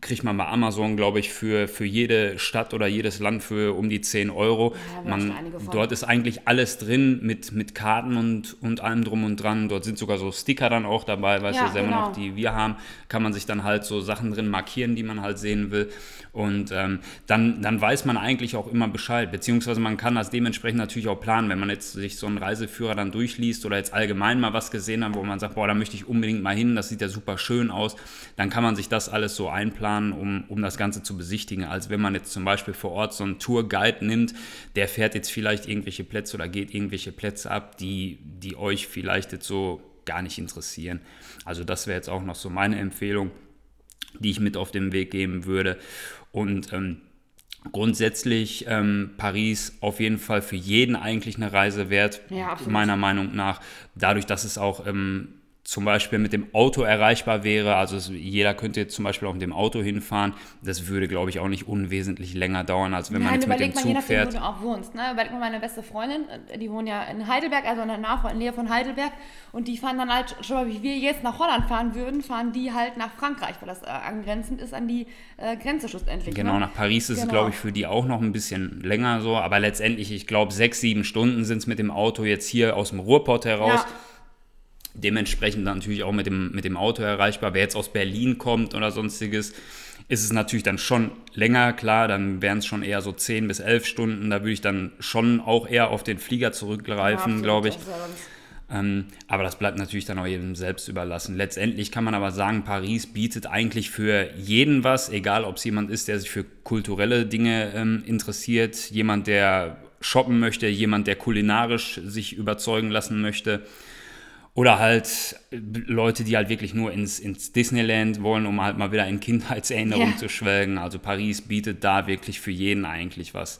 kriegt man bei Amazon, glaube ich, für, für jede Stadt oder jedes Land für um die 10 Euro. Ja, man, dort ist eigentlich alles drin mit, mit Karten und, und allem drum und dran. Dort sind sogar so Sticker dann auch dabei, weißt Ja, du, selber genau. noch, die wir haben, kann man sich dann halt so Sachen drin markieren, die man halt sehen will. Und ähm, dann, dann weiß man eigentlich auch immer Bescheid, beziehungsweise man kann das dementsprechend natürlich auch planen, wenn man jetzt sich so einen Reiseführer dann durchliest oder jetzt allgemein mal was gesehen hat, wo man sagt, boah, da möchte ich unbedingt mal hin, das sieht ja super schön aus, dann kann man sich das alles so einplanen, um, um das Ganze zu besichtigen. Als wenn man jetzt zum Beispiel vor Ort so einen Tourguide nimmt, der fährt jetzt vielleicht irgendwelche Plätze oder geht irgendwelche Plätze ab, die, die euch vielleicht jetzt so gar nicht interessieren. Also das wäre jetzt auch noch so meine Empfehlung die ich mit auf den Weg geben würde. Und ähm, grundsätzlich ähm, Paris auf jeden Fall für jeden eigentlich eine Reise wert, Ja, meiner Meinung nach. Dadurch, dass es auch ähm, zum Beispiel mit dem Auto erreichbar wäre, also es, jeder könnte jetzt zum Beispiel auch mit dem Auto hinfahren, das würde, glaube ich, auch nicht unwesentlich länger dauern, als wenn man Nein, jetzt mit dem mal, Zug nachdem, fährt. wo du auch wohnst. Ne? Überleg mal, meine beste Freundin, äh, die wohnt ja in Heidelberg, also in der Nähe von Heidelberg. Und die fahren dann halt, schon mal, wie wir jetzt nach Holland fahren würden, fahren die halt nach Frankreich, weil das äh, angrenzend ist an die äh, Grenze schlussendlich. Genau, ne? nach Paris ist es, Genau. glaube ich, für die auch noch ein bisschen länger so. Aber letztendlich, ich glaube, sechs, sieben Stunden sind es mit dem Auto jetzt hier aus dem Ruhrpott heraus. Ja. Dementsprechend dann natürlich auch mit dem, mit dem Auto erreichbar. Wer jetzt aus Berlin kommt oder sonstiges, ist es natürlich dann schon länger, klar, dann wären es schon eher so 10 bis 11 Stunden. Da würde ich dann schon auch eher auf den Flieger zurückgreifen, Absolut, glaube ich. ja sonst- Ähm, aber das bleibt natürlich dann auch jedem selbst überlassen. Letztendlich kann man aber sagen, Paris bietet eigentlich für jeden was, egal ob es jemand ist, der sich für kulturelle Dinge ähm, interessiert, jemand, der shoppen möchte, jemand, der kulinarisch sich überzeugen lassen möchte. Oder halt äh, Leute, die halt wirklich nur ins, ins Disneyland wollen, um halt mal wieder in Kindheitserinnerungen Ja. zu schwelgen. Also Paris bietet da wirklich für jeden eigentlich was.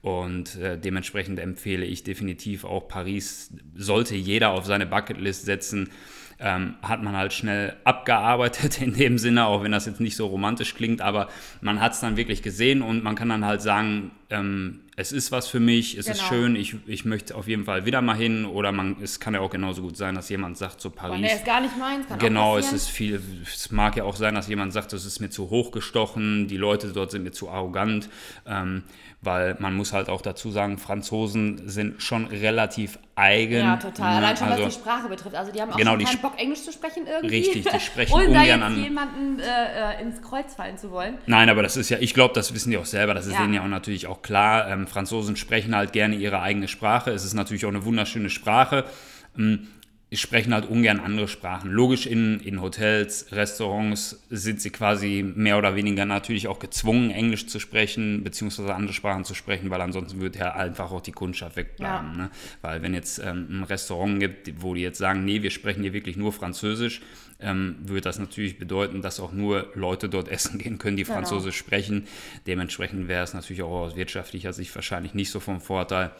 Und äh, dementsprechend empfehle ich definitiv auch Paris, sollte jeder auf seine Bucketlist setzen. Ähm, hat man halt schnell abgearbeitet in dem Sinne, auch wenn das jetzt nicht so romantisch klingt, aber man hat es dann wirklich gesehen und man kann dann halt sagen, ähm, es ist was für mich, es ist Genau. schön, ich, ich möchte auf jeden Fall wieder mal hin oder man, es kann ja auch genauso gut sein, dass jemand sagt, so Paris, nee, ist gar nicht meins. Kann Genau, es ist viel, es mag ja auch sein, dass jemand sagt, das ist mir zu hochgestochen, die Leute dort sind mir zu arrogant, ähm, weil man muss halt auch dazu sagen, Franzosen sind schon relativ eigen. Ja, total. Allein schon, also, was die Sprache betrifft. Also die haben auch Genau, keinen Sp- Bock, Englisch zu sprechen irgendwie. Richtig, die sprechen Ohne da jetzt an- jemanden äh, äh, ins Kreuz fallen zu wollen. Nein, aber das ist ja, ich glaube, das wissen die auch selber, das ist Ja. denen ja auch natürlich auch klar. Ähm, Franzosen sprechen halt gerne ihre eigene Sprache. Es ist natürlich auch eine wunderschöne Sprache. Sprechen halt ungern andere Sprachen. Logisch, in, in Hotels, Restaurants sind sie quasi mehr oder weniger natürlich auch gezwungen, Englisch zu sprechen, beziehungsweise andere Sprachen zu sprechen, weil ansonsten würde ja einfach auch die Kundschaft wegbleiben. Ja. Ne? Weil wenn jetzt ähm, ein Restaurant gibt, wo die jetzt sagen, nee, wir sprechen hier wirklich nur Französisch, ähm, würde das natürlich bedeuten, dass auch nur Leute dort essen gehen können, die Genau. Französisch sprechen. Dementsprechend wäre es natürlich auch aus wirtschaftlicher Sicht wahrscheinlich nicht so vom Vorteil.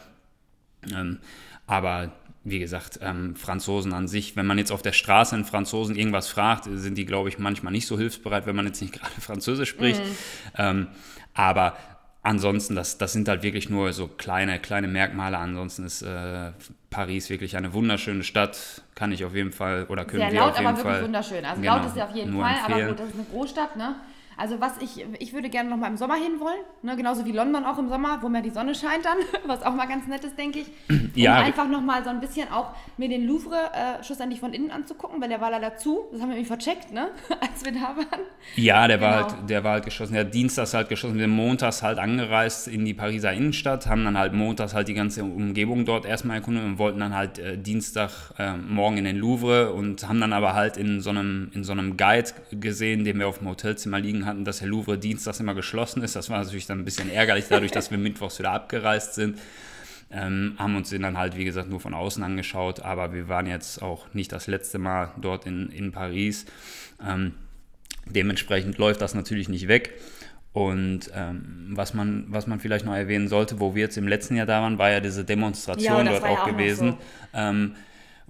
Ähm, aber wie gesagt, ähm, Franzosen an sich, wenn man jetzt auf der Straße einen Franzosen irgendwas fragt, sind die, glaube ich, manchmal nicht so hilfsbereit, wenn man jetzt nicht gerade Französisch spricht. Ähm, aber ansonsten, das, das sind halt wirklich nur so kleine, kleine Merkmale. Ansonsten ist äh, Paris wirklich eine wunderschöne Stadt. Kann ich auf jeden Fall oder können Sehr wir laut, auf jeden aber wirklich wunderschön. Also Genau, laut ist ja auf jeden Fall, aber empfehlen. gut, das ist eine Großstadt, ne? Also was ich, ich würde gerne noch mal im Sommer hinwollen, ne? genauso wie London auch im Sommer, wo mehr die Sonne scheint dann, was auch mal ganz nett ist, denke ich. Um Ja. einfach noch mal so ein bisschen auch mir den Louvre äh, schlussendlich von innen anzugucken, weil der war leider zu, das haben wir irgendwie vercheckt, ne? als wir da waren. Ja, der war Genau. halt, der war halt geschossen. Der hat dienstags halt geschossen, wir sind montags halt angereist in die Pariser Innenstadt, haben dann halt montags halt die ganze Umgebung dort erstmal erkundet und wollten dann halt äh, Dienstag äh, morgen in den Louvre und haben dann aber halt in so einem, in so einem Guide gesehen, den wir auf dem Hotelzimmer liegen hatten, dass der Louvre dienstags immer geschlossen ist. Das war natürlich dann ein bisschen ärgerlich, dadurch, dass wir mittwochs wieder abgereist sind. Ähm, haben uns den dann halt, wie gesagt, nur von außen angeschaut, aber wir waren jetzt auch nicht das letzte Mal dort in, in Paris. Ähm, dementsprechend läuft das natürlich nicht weg. Und ähm, was, man, was man vielleicht noch erwähnen sollte, wo wir jetzt im letzten Jahr da waren, war ja diese Demonstration Ja, dort war auch auch gewesen. so.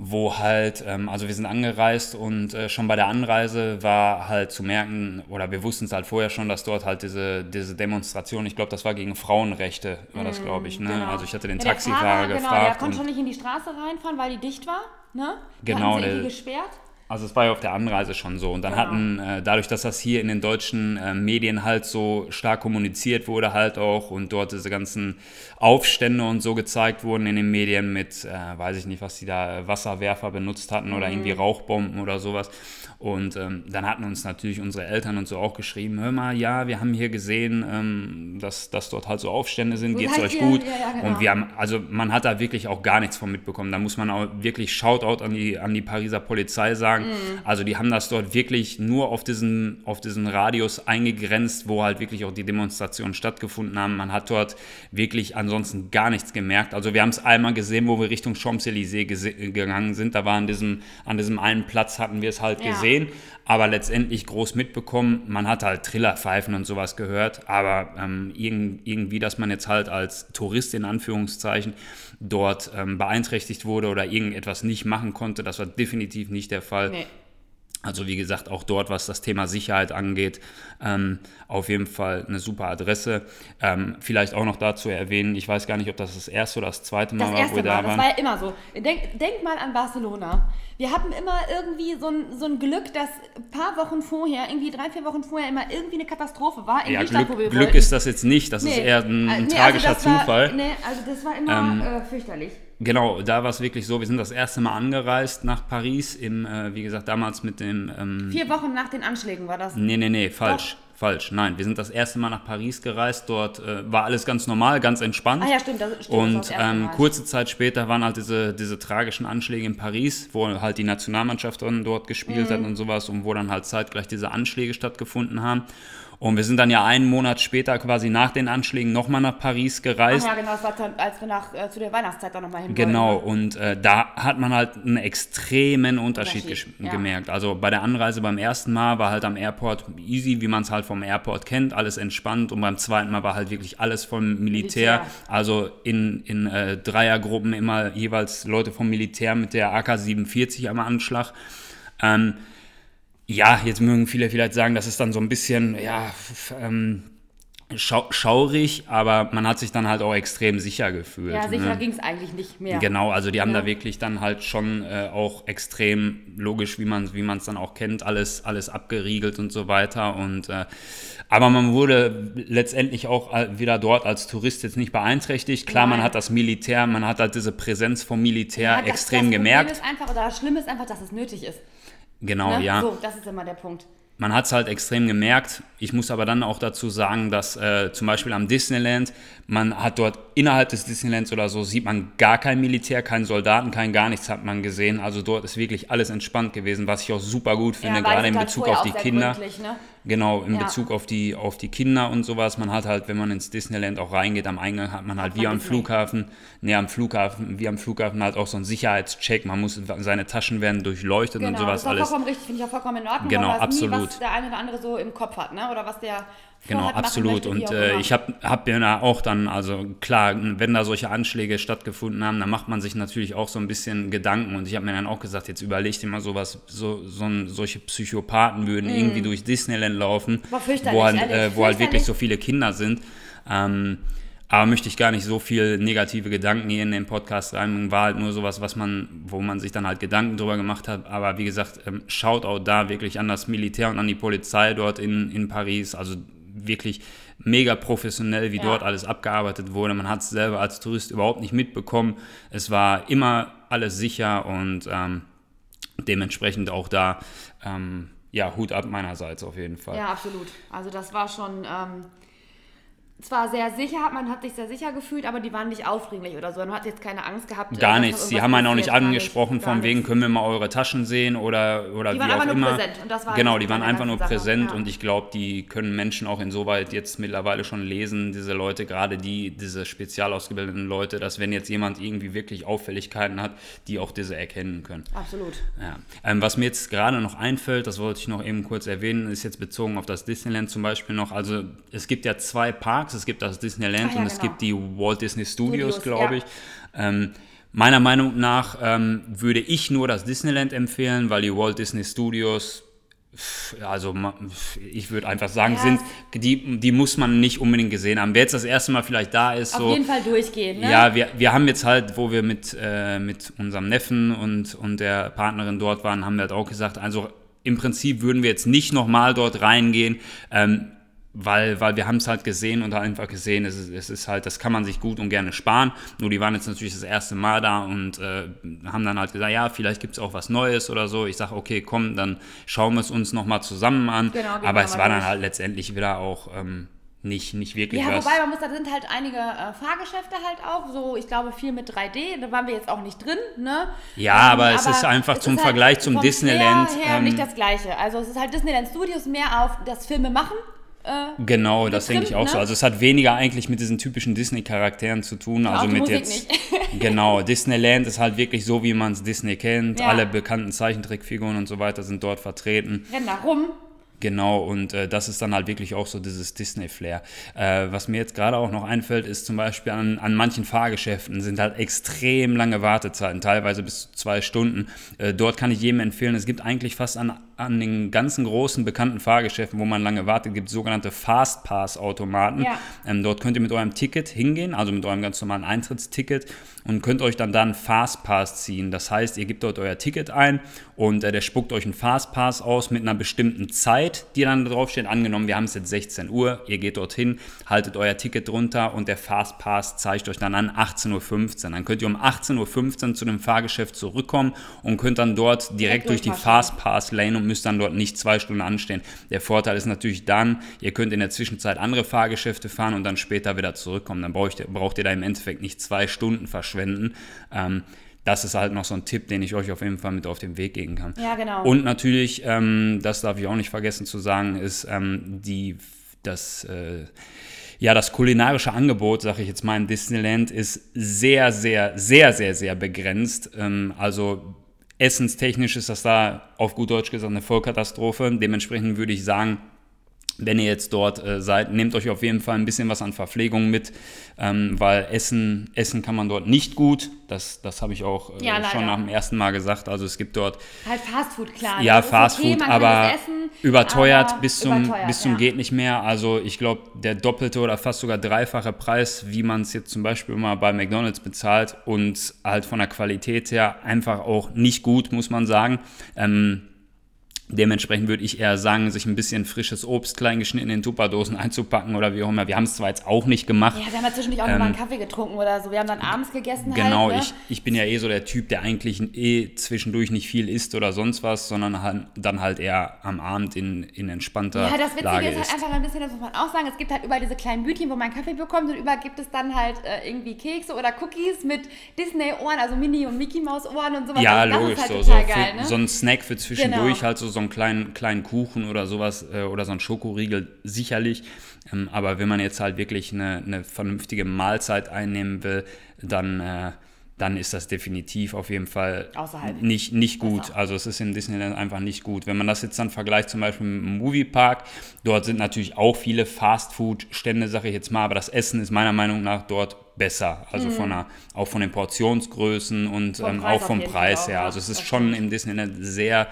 Wo halt, ähm, also wir sind angereist und äh, schon bei der Anreise war halt zu merken, oder wir wussten es halt vorher schon, dass dort halt diese, diese Demonstration, ich glaube, das war gegen Frauenrechte, war das, glaube ich. Ne? Genau. Also ich hatte den Ja, der Taxifahrer Fahrer, Genau, der gefragt. konnte und- schon nicht in die Straße reinfahren, weil die dicht war. Ne? Die Genau, der- gesperrt. Also es war ja auf der Anreise schon so. Und dann Genau. hatten, äh, dadurch, dass das hier in den deutschen äh, Medien halt so stark kommuniziert wurde halt auch und dort diese ganzen Aufstände und so gezeigt wurden in den Medien mit, äh, weiß ich nicht, was die da, Wasserwerfer benutzt hatten oder irgendwie Mhm. Rauchbomben oder sowas. Und ähm, dann hatten uns natürlich unsere Eltern und so auch geschrieben, hör mal, ja, wir haben hier gesehen, ähm, dass, dass dort halt so Aufstände sind, geht's seid euch gut? Ja, ja, genau. Und wir haben, also man hat da wirklich auch gar nichts von mitbekommen. Da muss man auch wirklich Shoutout an die, an die Pariser Polizei sagen. Mhm. Also die haben das dort wirklich nur auf diesen, auf diesen Radius eingegrenzt, wo halt wirklich auch die Demonstrationen stattgefunden haben. Man hat dort wirklich ansonsten gar nichts gemerkt. Also wir haben es einmal gesehen, wo wir Richtung Champs-Élysées gegangen sind. Da war an diesem, an diesem einen Platz hatten wir es halt Ja. gesehen, aber letztendlich groß mitbekommen. Man hat halt Trillerpfeifen und sowas gehört, aber ähm, irgend, irgendwie, dass man jetzt halt als Tourist in Anführungszeichen dort ähm, beeinträchtigt wurde oder irgendetwas nicht machen konnte, das war definitiv nicht der Fall. Nee. Also wie gesagt, auch dort, was das Thema Sicherheit angeht, ähm, auf jeden Fall eine super Adresse. Ähm, vielleicht auch noch dazu erwähnen, ich weiß gar nicht, ob das das erste oder das zweite Mal Das war, wo wir Mal, da das waren. war ja immer so. Denk, denk mal an Barcelona. Wir hatten immer irgendwie so ein, so ein Glück, dass ein paar Wochen vorher, irgendwie drei, vier Wochen vorher, immer irgendwie eine Katastrophe war. In ja, Stadt, Glück, wo wir Glück wollten. ist das jetzt nicht, das ist Nee. eher ein, Äh, ein nee, tragischer also das war, Zufall. Nee, also das war immer äh, fürchterlich. Genau, da war es wirklich so, wir sind das erste Mal angereist nach Paris, im, äh, wie gesagt, damals mit dem... Ähm, Vier Wochen nach den Anschlägen war das. Nee, nee, nee, falsch. Falsch, nein. Wir sind das erste Mal nach Paris gereist. Dort äh, war alles ganz normal, ganz entspannt. Ah ja, stimmt, das stimmt. Und das ähm, kurze Zeit später waren halt diese, diese tragischen Anschläge in Paris, wo halt die Nationalmannschaft dort gespielt Mhm. hat und sowas und wo dann halt zeitgleich diese Anschläge stattgefunden haben. Und wir sind dann ja einen Monat später quasi nach den Anschlägen nochmal nach Paris Ach gereist. ja, genau, das war dann, als wir nach, äh, zu der Weihnachtszeit dann nochmal hin Genau, wollten. und äh, da hat man halt einen extremen Unterschied, Unterschied, ja. gemerkt. Also bei der Anreise beim ersten Mal war halt am Airport easy, wie man es halt vom Airport kennt, alles entspannt. Und beim zweiten Mal war halt wirklich alles vom Militär. Militär. Also in, in äh, Dreiergruppen immer jeweils Leute vom Militär mit der AK-47 am Anschlag. Ähm, ja, jetzt mögen viele vielleicht sagen, das ist dann so ein bisschen, ja, ähm, schau schaurig, aber man hat sich dann halt auch extrem sicher gefühlt. Ja, sicher ne? ging es eigentlich nicht mehr. Genau, also die haben Ja. da wirklich dann halt schon äh, auch extrem logisch, wie man wie man es dann auch kennt, alles alles abgeriegelt und so weiter und äh, aber man wurde letztendlich auch äh, wieder dort als Tourist jetzt nicht beeinträchtigt. Klar, man Nein. hat das Militär, man hat halt diese Präsenz vom Militär Ja, das- extrem das Problem gemerkt. Ist einfach, oder das Schlimme ist einfach, dass es nötig ist. Genau, Ne? ja. So, das ist immer der Punkt. Man hat es halt extrem gemerkt. Ich muss aber dann auch dazu sagen, dass äh, zum Beispiel am Disneyland, man hat dort innerhalb des Disneylands oder so, sieht man gar kein Militär, keinen Soldaten, kein gar nichts hat man gesehen. Also dort ist wirklich alles entspannt gewesen, was ich auch super gut finde, Ja, gerade in Bezug auf die Kinder. ne? Genau, in Ja. Bezug auf die, auf die Kinder und sowas. Man hat halt, wenn man ins Disneyland auch reingeht, am Eingang hat man halt wie man am. Flughafen, nee, am Flughafen, wie am Flughafen halt auch so einen Sicherheitscheck. Man muss, seine Taschen werden durchleuchtet und Genau, sowas das ist auch alles. vollkommen richtig, finde ich auch vollkommen in Ordnung. Genau, weiß Nie, absolut. was der eine oder andere so im Kopf hat, ne? oder was der Genau, absolut. möchte, Und äh, ich habe hab mir da auch dann, also klar, wenn da solche Anschläge stattgefunden haben, dann macht man sich natürlich auch so ein bisschen Gedanken. Und ich habe mir dann auch gesagt, jetzt überleg dir mal sowas, so, so ein, solche Psychopathen würden irgendwie durch Disneyland laufen, wo halt, äh, wo halt wirklich so viele Kinder sind. Ähm, aber möchte ich gar nicht so viel negative Gedanken hier in den Podcast reinbringen. War halt nur sowas, was man, wo man sich dann halt Gedanken drüber gemacht hat. Aber wie gesagt, ähm, schaut auch da wirklich an das Militär und an die Polizei dort in, in Paris. Also wirklich mega professionell, wie Ja. dort alles abgearbeitet wurde. Man hat es selber als Tourist überhaupt nicht mitbekommen. Es war immer alles sicher und ähm, dementsprechend auch da, ähm, ja, Hut ab meinerseits auf jeden Fall. Ja, absolut. Also das war schon, ähm, zwar sehr sicher, man hat sich sehr sicher gefühlt, aber die waren nicht aufdringlich oder so. Man hat jetzt keine Angst gehabt. Gar nichts. irgendwas haben einen auch nicht angesprochen, von wegen, können wir mal eure Taschen sehen oder, oder Die wie waren auch einfach nur immer. präsent und das war genau, die waren einfach nur Sache, präsent ja. und ich glaube, die können Menschen auch insoweit jetzt mittlerweile schon lesen, diese Leute, gerade die, diese spezial ausgebildeten Leute, dass wenn jetzt jemand irgendwie wirklich Auffälligkeiten hat, die auch diese erkennen können. Absolut. Ja. Ähm, was mir jetzt gerade noch einfällt, das wollte ich noch eben kurz erwähnen, ist jetzt bezogen auf das Disneyland zum Beispiel noch. Also es gibt ja zwei Parks, es gibt das Disneyland Ah, ja, und es genau. gibt die Walt Disney Studios, Studios, glaube ja. ich. Ähm, meiner Meinung nach ähm, würde ich nur das Disneyland empfehlen, weil die Walt Disney Studios also ich würde einfach sagen, Ja, sind die, die muss man nicht unbedingt gesehen haben. Wer jetzt das erste Mal vielleicht da ist, Auf so jeden Fall durchgehen, ne? ja, wir, wir haben jetzt halt, wo wir mit, äh, mit unserem Neffen und, und der Partnerin dort waren, haben wir halt auch gesagt, also im Prinzip würden wir jetzt nicht nochmal dort reingehen, ähm, weil, weil wir haben es halt gesehen und einfach gesehen, es ist, es ist halt, das kann man sich gut und gerne sparen. Nur die waren jetzt natürlich das erste Mal da und äh, haben dann halt gesagt, ja, vielleicht gibt es auch was Neues oder so. Ich sage, okay, komm, dann schauen wir es uns nochmal zusammen an. Genau, Aber es war dann halt letztendlich wieder auch ähm, nicht, nicht wirklich Ja, was. wobei man muss, da sind halt einige äh, Fahrgeschäfte halt auch, so ich glaube viel mit 3D, da waren wir jetzt auch nicht drin, ne? Ja, aber es ist einfach zum Vergleich zum vom Disneyland, her ähm, nicht das gleiche. Also es ist halt Disneyland Studios mehr auf das Filme machen. Äh, Genau, das denke ich auch so. ne? Also es hat weniger eigentlich mit diesen typischen Disney-Charakteren zu tun. auch also mit Musik jetzt. genau, Disneyland ist halt wirklich so, wie man es Disney kennt. Ja. Alle bekannten Zeichentrickfiguren und so weiter sind dort vertreten. Rennen da rum. Genau, und äh, das ist dann halt wirklich auch so dieses Disney-Flair. Äh, was mir jetzt gerade auch noch einfällt, ist zum Beispiel an, an manchen Fahrgeschäften sind halt extrem lange Wartezeiten, teilweise bis zu zwei Stunden. Äh, dort kann ich jedem empfehlen, es gibt eigentlich fast an, an den ganzen großen bekannten Fahrgeschäften, wo man lange wartet, gibt es sogenannte Fastpass-Automaten. Ja. Ähm, dort könnt ihr mit eurem Ticket hingehen, also mit eurem ganz normalen Eintrittsticket und könnt euch dann dann Fastpass ziehen. Das heißt, ihr gebt dort euer Ticket ein und äh, der spuckt euch einen Fastpass aus mit einer bestimmten Zeit, die dann drauf steht. Angenommen, wir haben es jetzt 16 Uhr, ihr geht dorthin, haltet euer Ticket drunter und der Fastpass zeigt euch dann an 18.15 Uhr. Dann könnt ihr um 18.15 Uhr zu dem Fahrgeschäft zurückkommen und könnt dann dort direkt durch die. Fastpass-Lane und müsst dann dort nicht zwei Stunden anstehen. Der Vorteil ist natürlich dann, ihr könnt in der Zwischenzeit andere Fahrgeschäfte fahren und dann später wieder zurückkommen. Dann braucht ihr, braucht ihr da im Endeffekt nicht zwei Stunden verschwenden. Ähm, das ist halt noch so ein Tipp, den ich euch auf jeden Fall mit auf den Weg geben kann. Ja, genau. Und natürlich, ähm, das darf ich auch nicht vergessen zu sagen, ist ähm, die, das, äh, ja, das kulinarische Angebot, sage ich jetzt mal, in Disneyland ist sehr, sehr, sehr, sehr, sehr begrenzt. Ähm, also essenstechnisch ist das da auf gut Deutsch gesagt eine Vollkatastrophe. Dementsprechend würde ich sagen, wenn ihr jetzt dort äh, seid, nehmt euch auf jeden Fall ein bisschen was an Verpflegung mit, ähm, weil Essen, Essen kann man dort nicht gut. Das, das habe ich auch äh, Ja, schon nach dem ersten Mal gesagt. Also es gibt dort Halt Fastfood, klar. ja, Das ist Fast okay, aber es essen, überteuert aber bis zum, überteuert, bis zum ja. geht nicht mehr. Also ich glaube, der doppelte oder fast sogar dreifache Preis, wie man es jetzt zum Beispiel mal bei McDonalds bezahlt und halt von der Qualität her einfach auch nicht gut, muss man sagen. Ähm, Dementsprechend würde ich eher sagen, sich ein bisschen frisches Obst klein geschnitten in Tupperdosen einzupacken oder wie auch immer. Wir haben es zwar jetzt auch nicht gemacht. Ja, wir haben ja zwischendurch auch noch mal einen Kaffee getrunken oder so. Wir haben dann abends gegessen Ähm, Genau, halt, ne? ich, ich bin ja eh so der Typ, der eigentlich eh zwischendurch nicht viel isst oder sonst was, sondern halt, dann halt eher am Abend in, in entspannter Ja, das Witzige Lage ist halt einfach ein bisschen, das muss man auch sagen, es gibt halt überall diese kleinen Bütchen, wo man Kaffee bekommt und überall gibt es dann halt äh, irgendwie Kekse oder Cookies mit Disney-Ohren, also Minnie- und Mickey-Maus-Ohren und sowas. Ja, also das logisch, halt so, so, total für, geil, ne? so ein Snack für zwischendurch, Genau. halt so, so einen kleinen, kleinen Kuchen oder sowas äh, oder so ein Schokoriegel sicherlich. Ähm, aber wenn man jetzt halt wirklich eine, eine vernünftige Mahlzeit einnehmen will, dann, äh, dann ist das definitiv auf jeden Fall Außerhalb. nicht, nicht gut. Besser. Also es ist in Disneyland einfach nicht gut. Wenn man das jetzt dann vergleicht zum Beispiel mit dem Moviepark, dort sind natürlich auch viele Fastfood-Stände, sage ich jetzt mal, aber das Essen ist meiner Meinung nach dort besser. Also von der, auch von den Portionsgrößen und Mhm. Ähm, auch vom Preis her. ja, Also es ist schon im Disneyland sehr,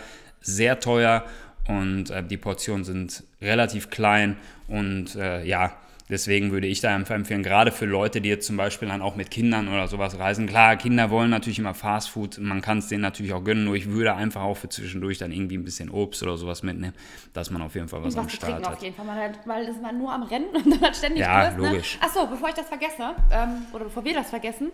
sehr teuer und äh, die Portionen sind relativ klein und äh, ja, deswegen würde ich da einfach empfehlen, gerade für Leute, die jetzt zum Beispiel dann auch mit Kindern oder sowas reisen. Klar, Kinder wollen natürlich immer Fast Food, man kann es denen natürlich auch gönnen, nur ich würde einfach auch für zwischendurch dann irgendwie ein bisschen Obst oder sowas mitnehmen, dass man auf jeden Fall was, was am Start trinken auf hat. jeden Fall, man halt, weil das man nur am Rennen und dann hat ständig Ja, Durst, logisch. Ne? Achso, bevor ich das vergesse, ähm, oder bevor wir das vergessen,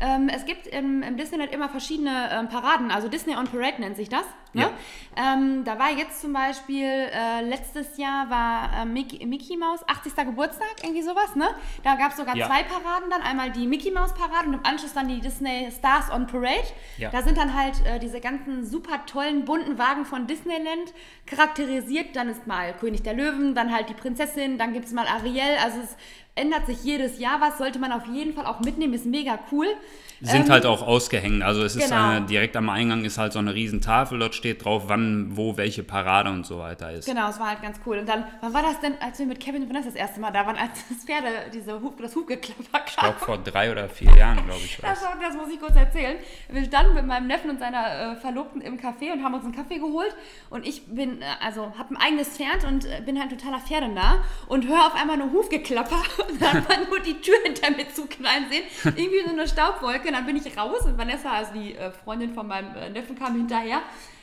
ähm, es gibt im, im Disneyland immer verschiedene ähm, Paraden, also Disney on Parade nennt sich das. Ne? Ähm, da war jetzt zum Beispiel, äh, letztes Jahr war äh, Mickey, Mickey Mouse 80. Geburtstag irgendwie sowas, ne? Da gab es sogar Ja. zwei Paraden dann. Einmal die Mickey Mouse Parade und im Anschluss dann die Disney Stars on Parade. Ja. Da sind dann halt äh, diese ganzen super tollen, bunten Wagen von Disneyland charakterisiert. Dann ist mal König der Löwen, dann halt die Prinzessin, dann gibt es mal Ariel. Also es ändert sich jedes Jahr was. Sollte man auf jeden Fall auch mitnehmen, ist mega cool. Sind Ähm, halt auch ausgehängt. Also es ist genau. äh, direkt am Eingang ist halt so eine riesen Tafel, dort steht drauf, wann, wo, welche Parade und so weiter ist. Genau, es war halt ganz cool. Und dann, wann war das denn, als wir mit Kevin und Vanessa das erste Mal da waren, als das Pferde, diese Hub, das Hubgeklapper Ich kam? glaube vor drei oder vier Jahren, glaube ich. Das, war- das muss ich kurz erzählen. Wir standen mit meinem Neffen und seiner äh, Verlobten im Café und haben uns einen Kaffee geholt. Und ich bin, äh, also habe ein eigenes Pferd und äh, bin halt totaler Pferdenah und höre auf einmal nur Hufgeklapper. Und dann hat man nur die Tür hinter mir zuknallen sehen. Irgendwie so eine Staubwolke. Und dann bin ich raus und Vanessa, also die äh, Freundin von meinem äh, Neffen, kam hinterher.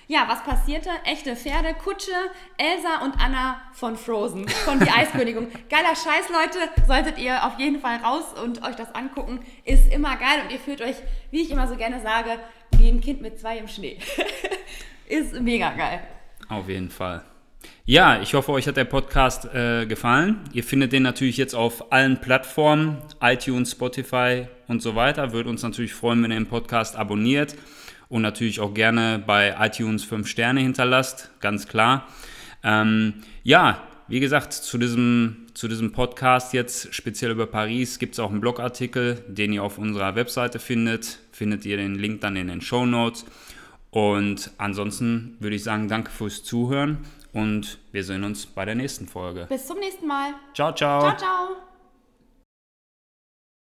Ja, was passierte? Echte Pferde, Kutsche, Elsa und Anna von Frozen, von Die Eiskönigin. Geiler Scheiß, Leute. Solltet ihr auf jeden Fall raus und euch das angucken. Ist immer geil und ihr fühlt euch, wie ich immer so gerne sage, wie ein Kind mit zwei im Schnee. Ist mega geil. Auf jeden Fall. Ja, ich hoffe, euch hat der Podcast äh, gefallen. Ihr findet den natürlich jetzt auf allen Plattformen, iTunes, Spotify und so weiter. Würde uns natürlich freuen, wenn ihr den Podcast abonniert und natürlich auch gerne bei iTunes 5 Sterne hinterlasst, ganz klar. Ähm, ja, wie gesagt, zu diesem, zu diesem Podcast jetzt speziell über Paris gibt es auch einen Blogartikel, den ihr auf unserer Webseite findet. Findet ihr den Link dann in den Show Notes. Und ansonsten würde ich sagen, danke fürs Zuhören und wir sehen uns bei der nächsten Folge. Bis zum nächsten Mal. Ciao, ciao. Ciao, ciao.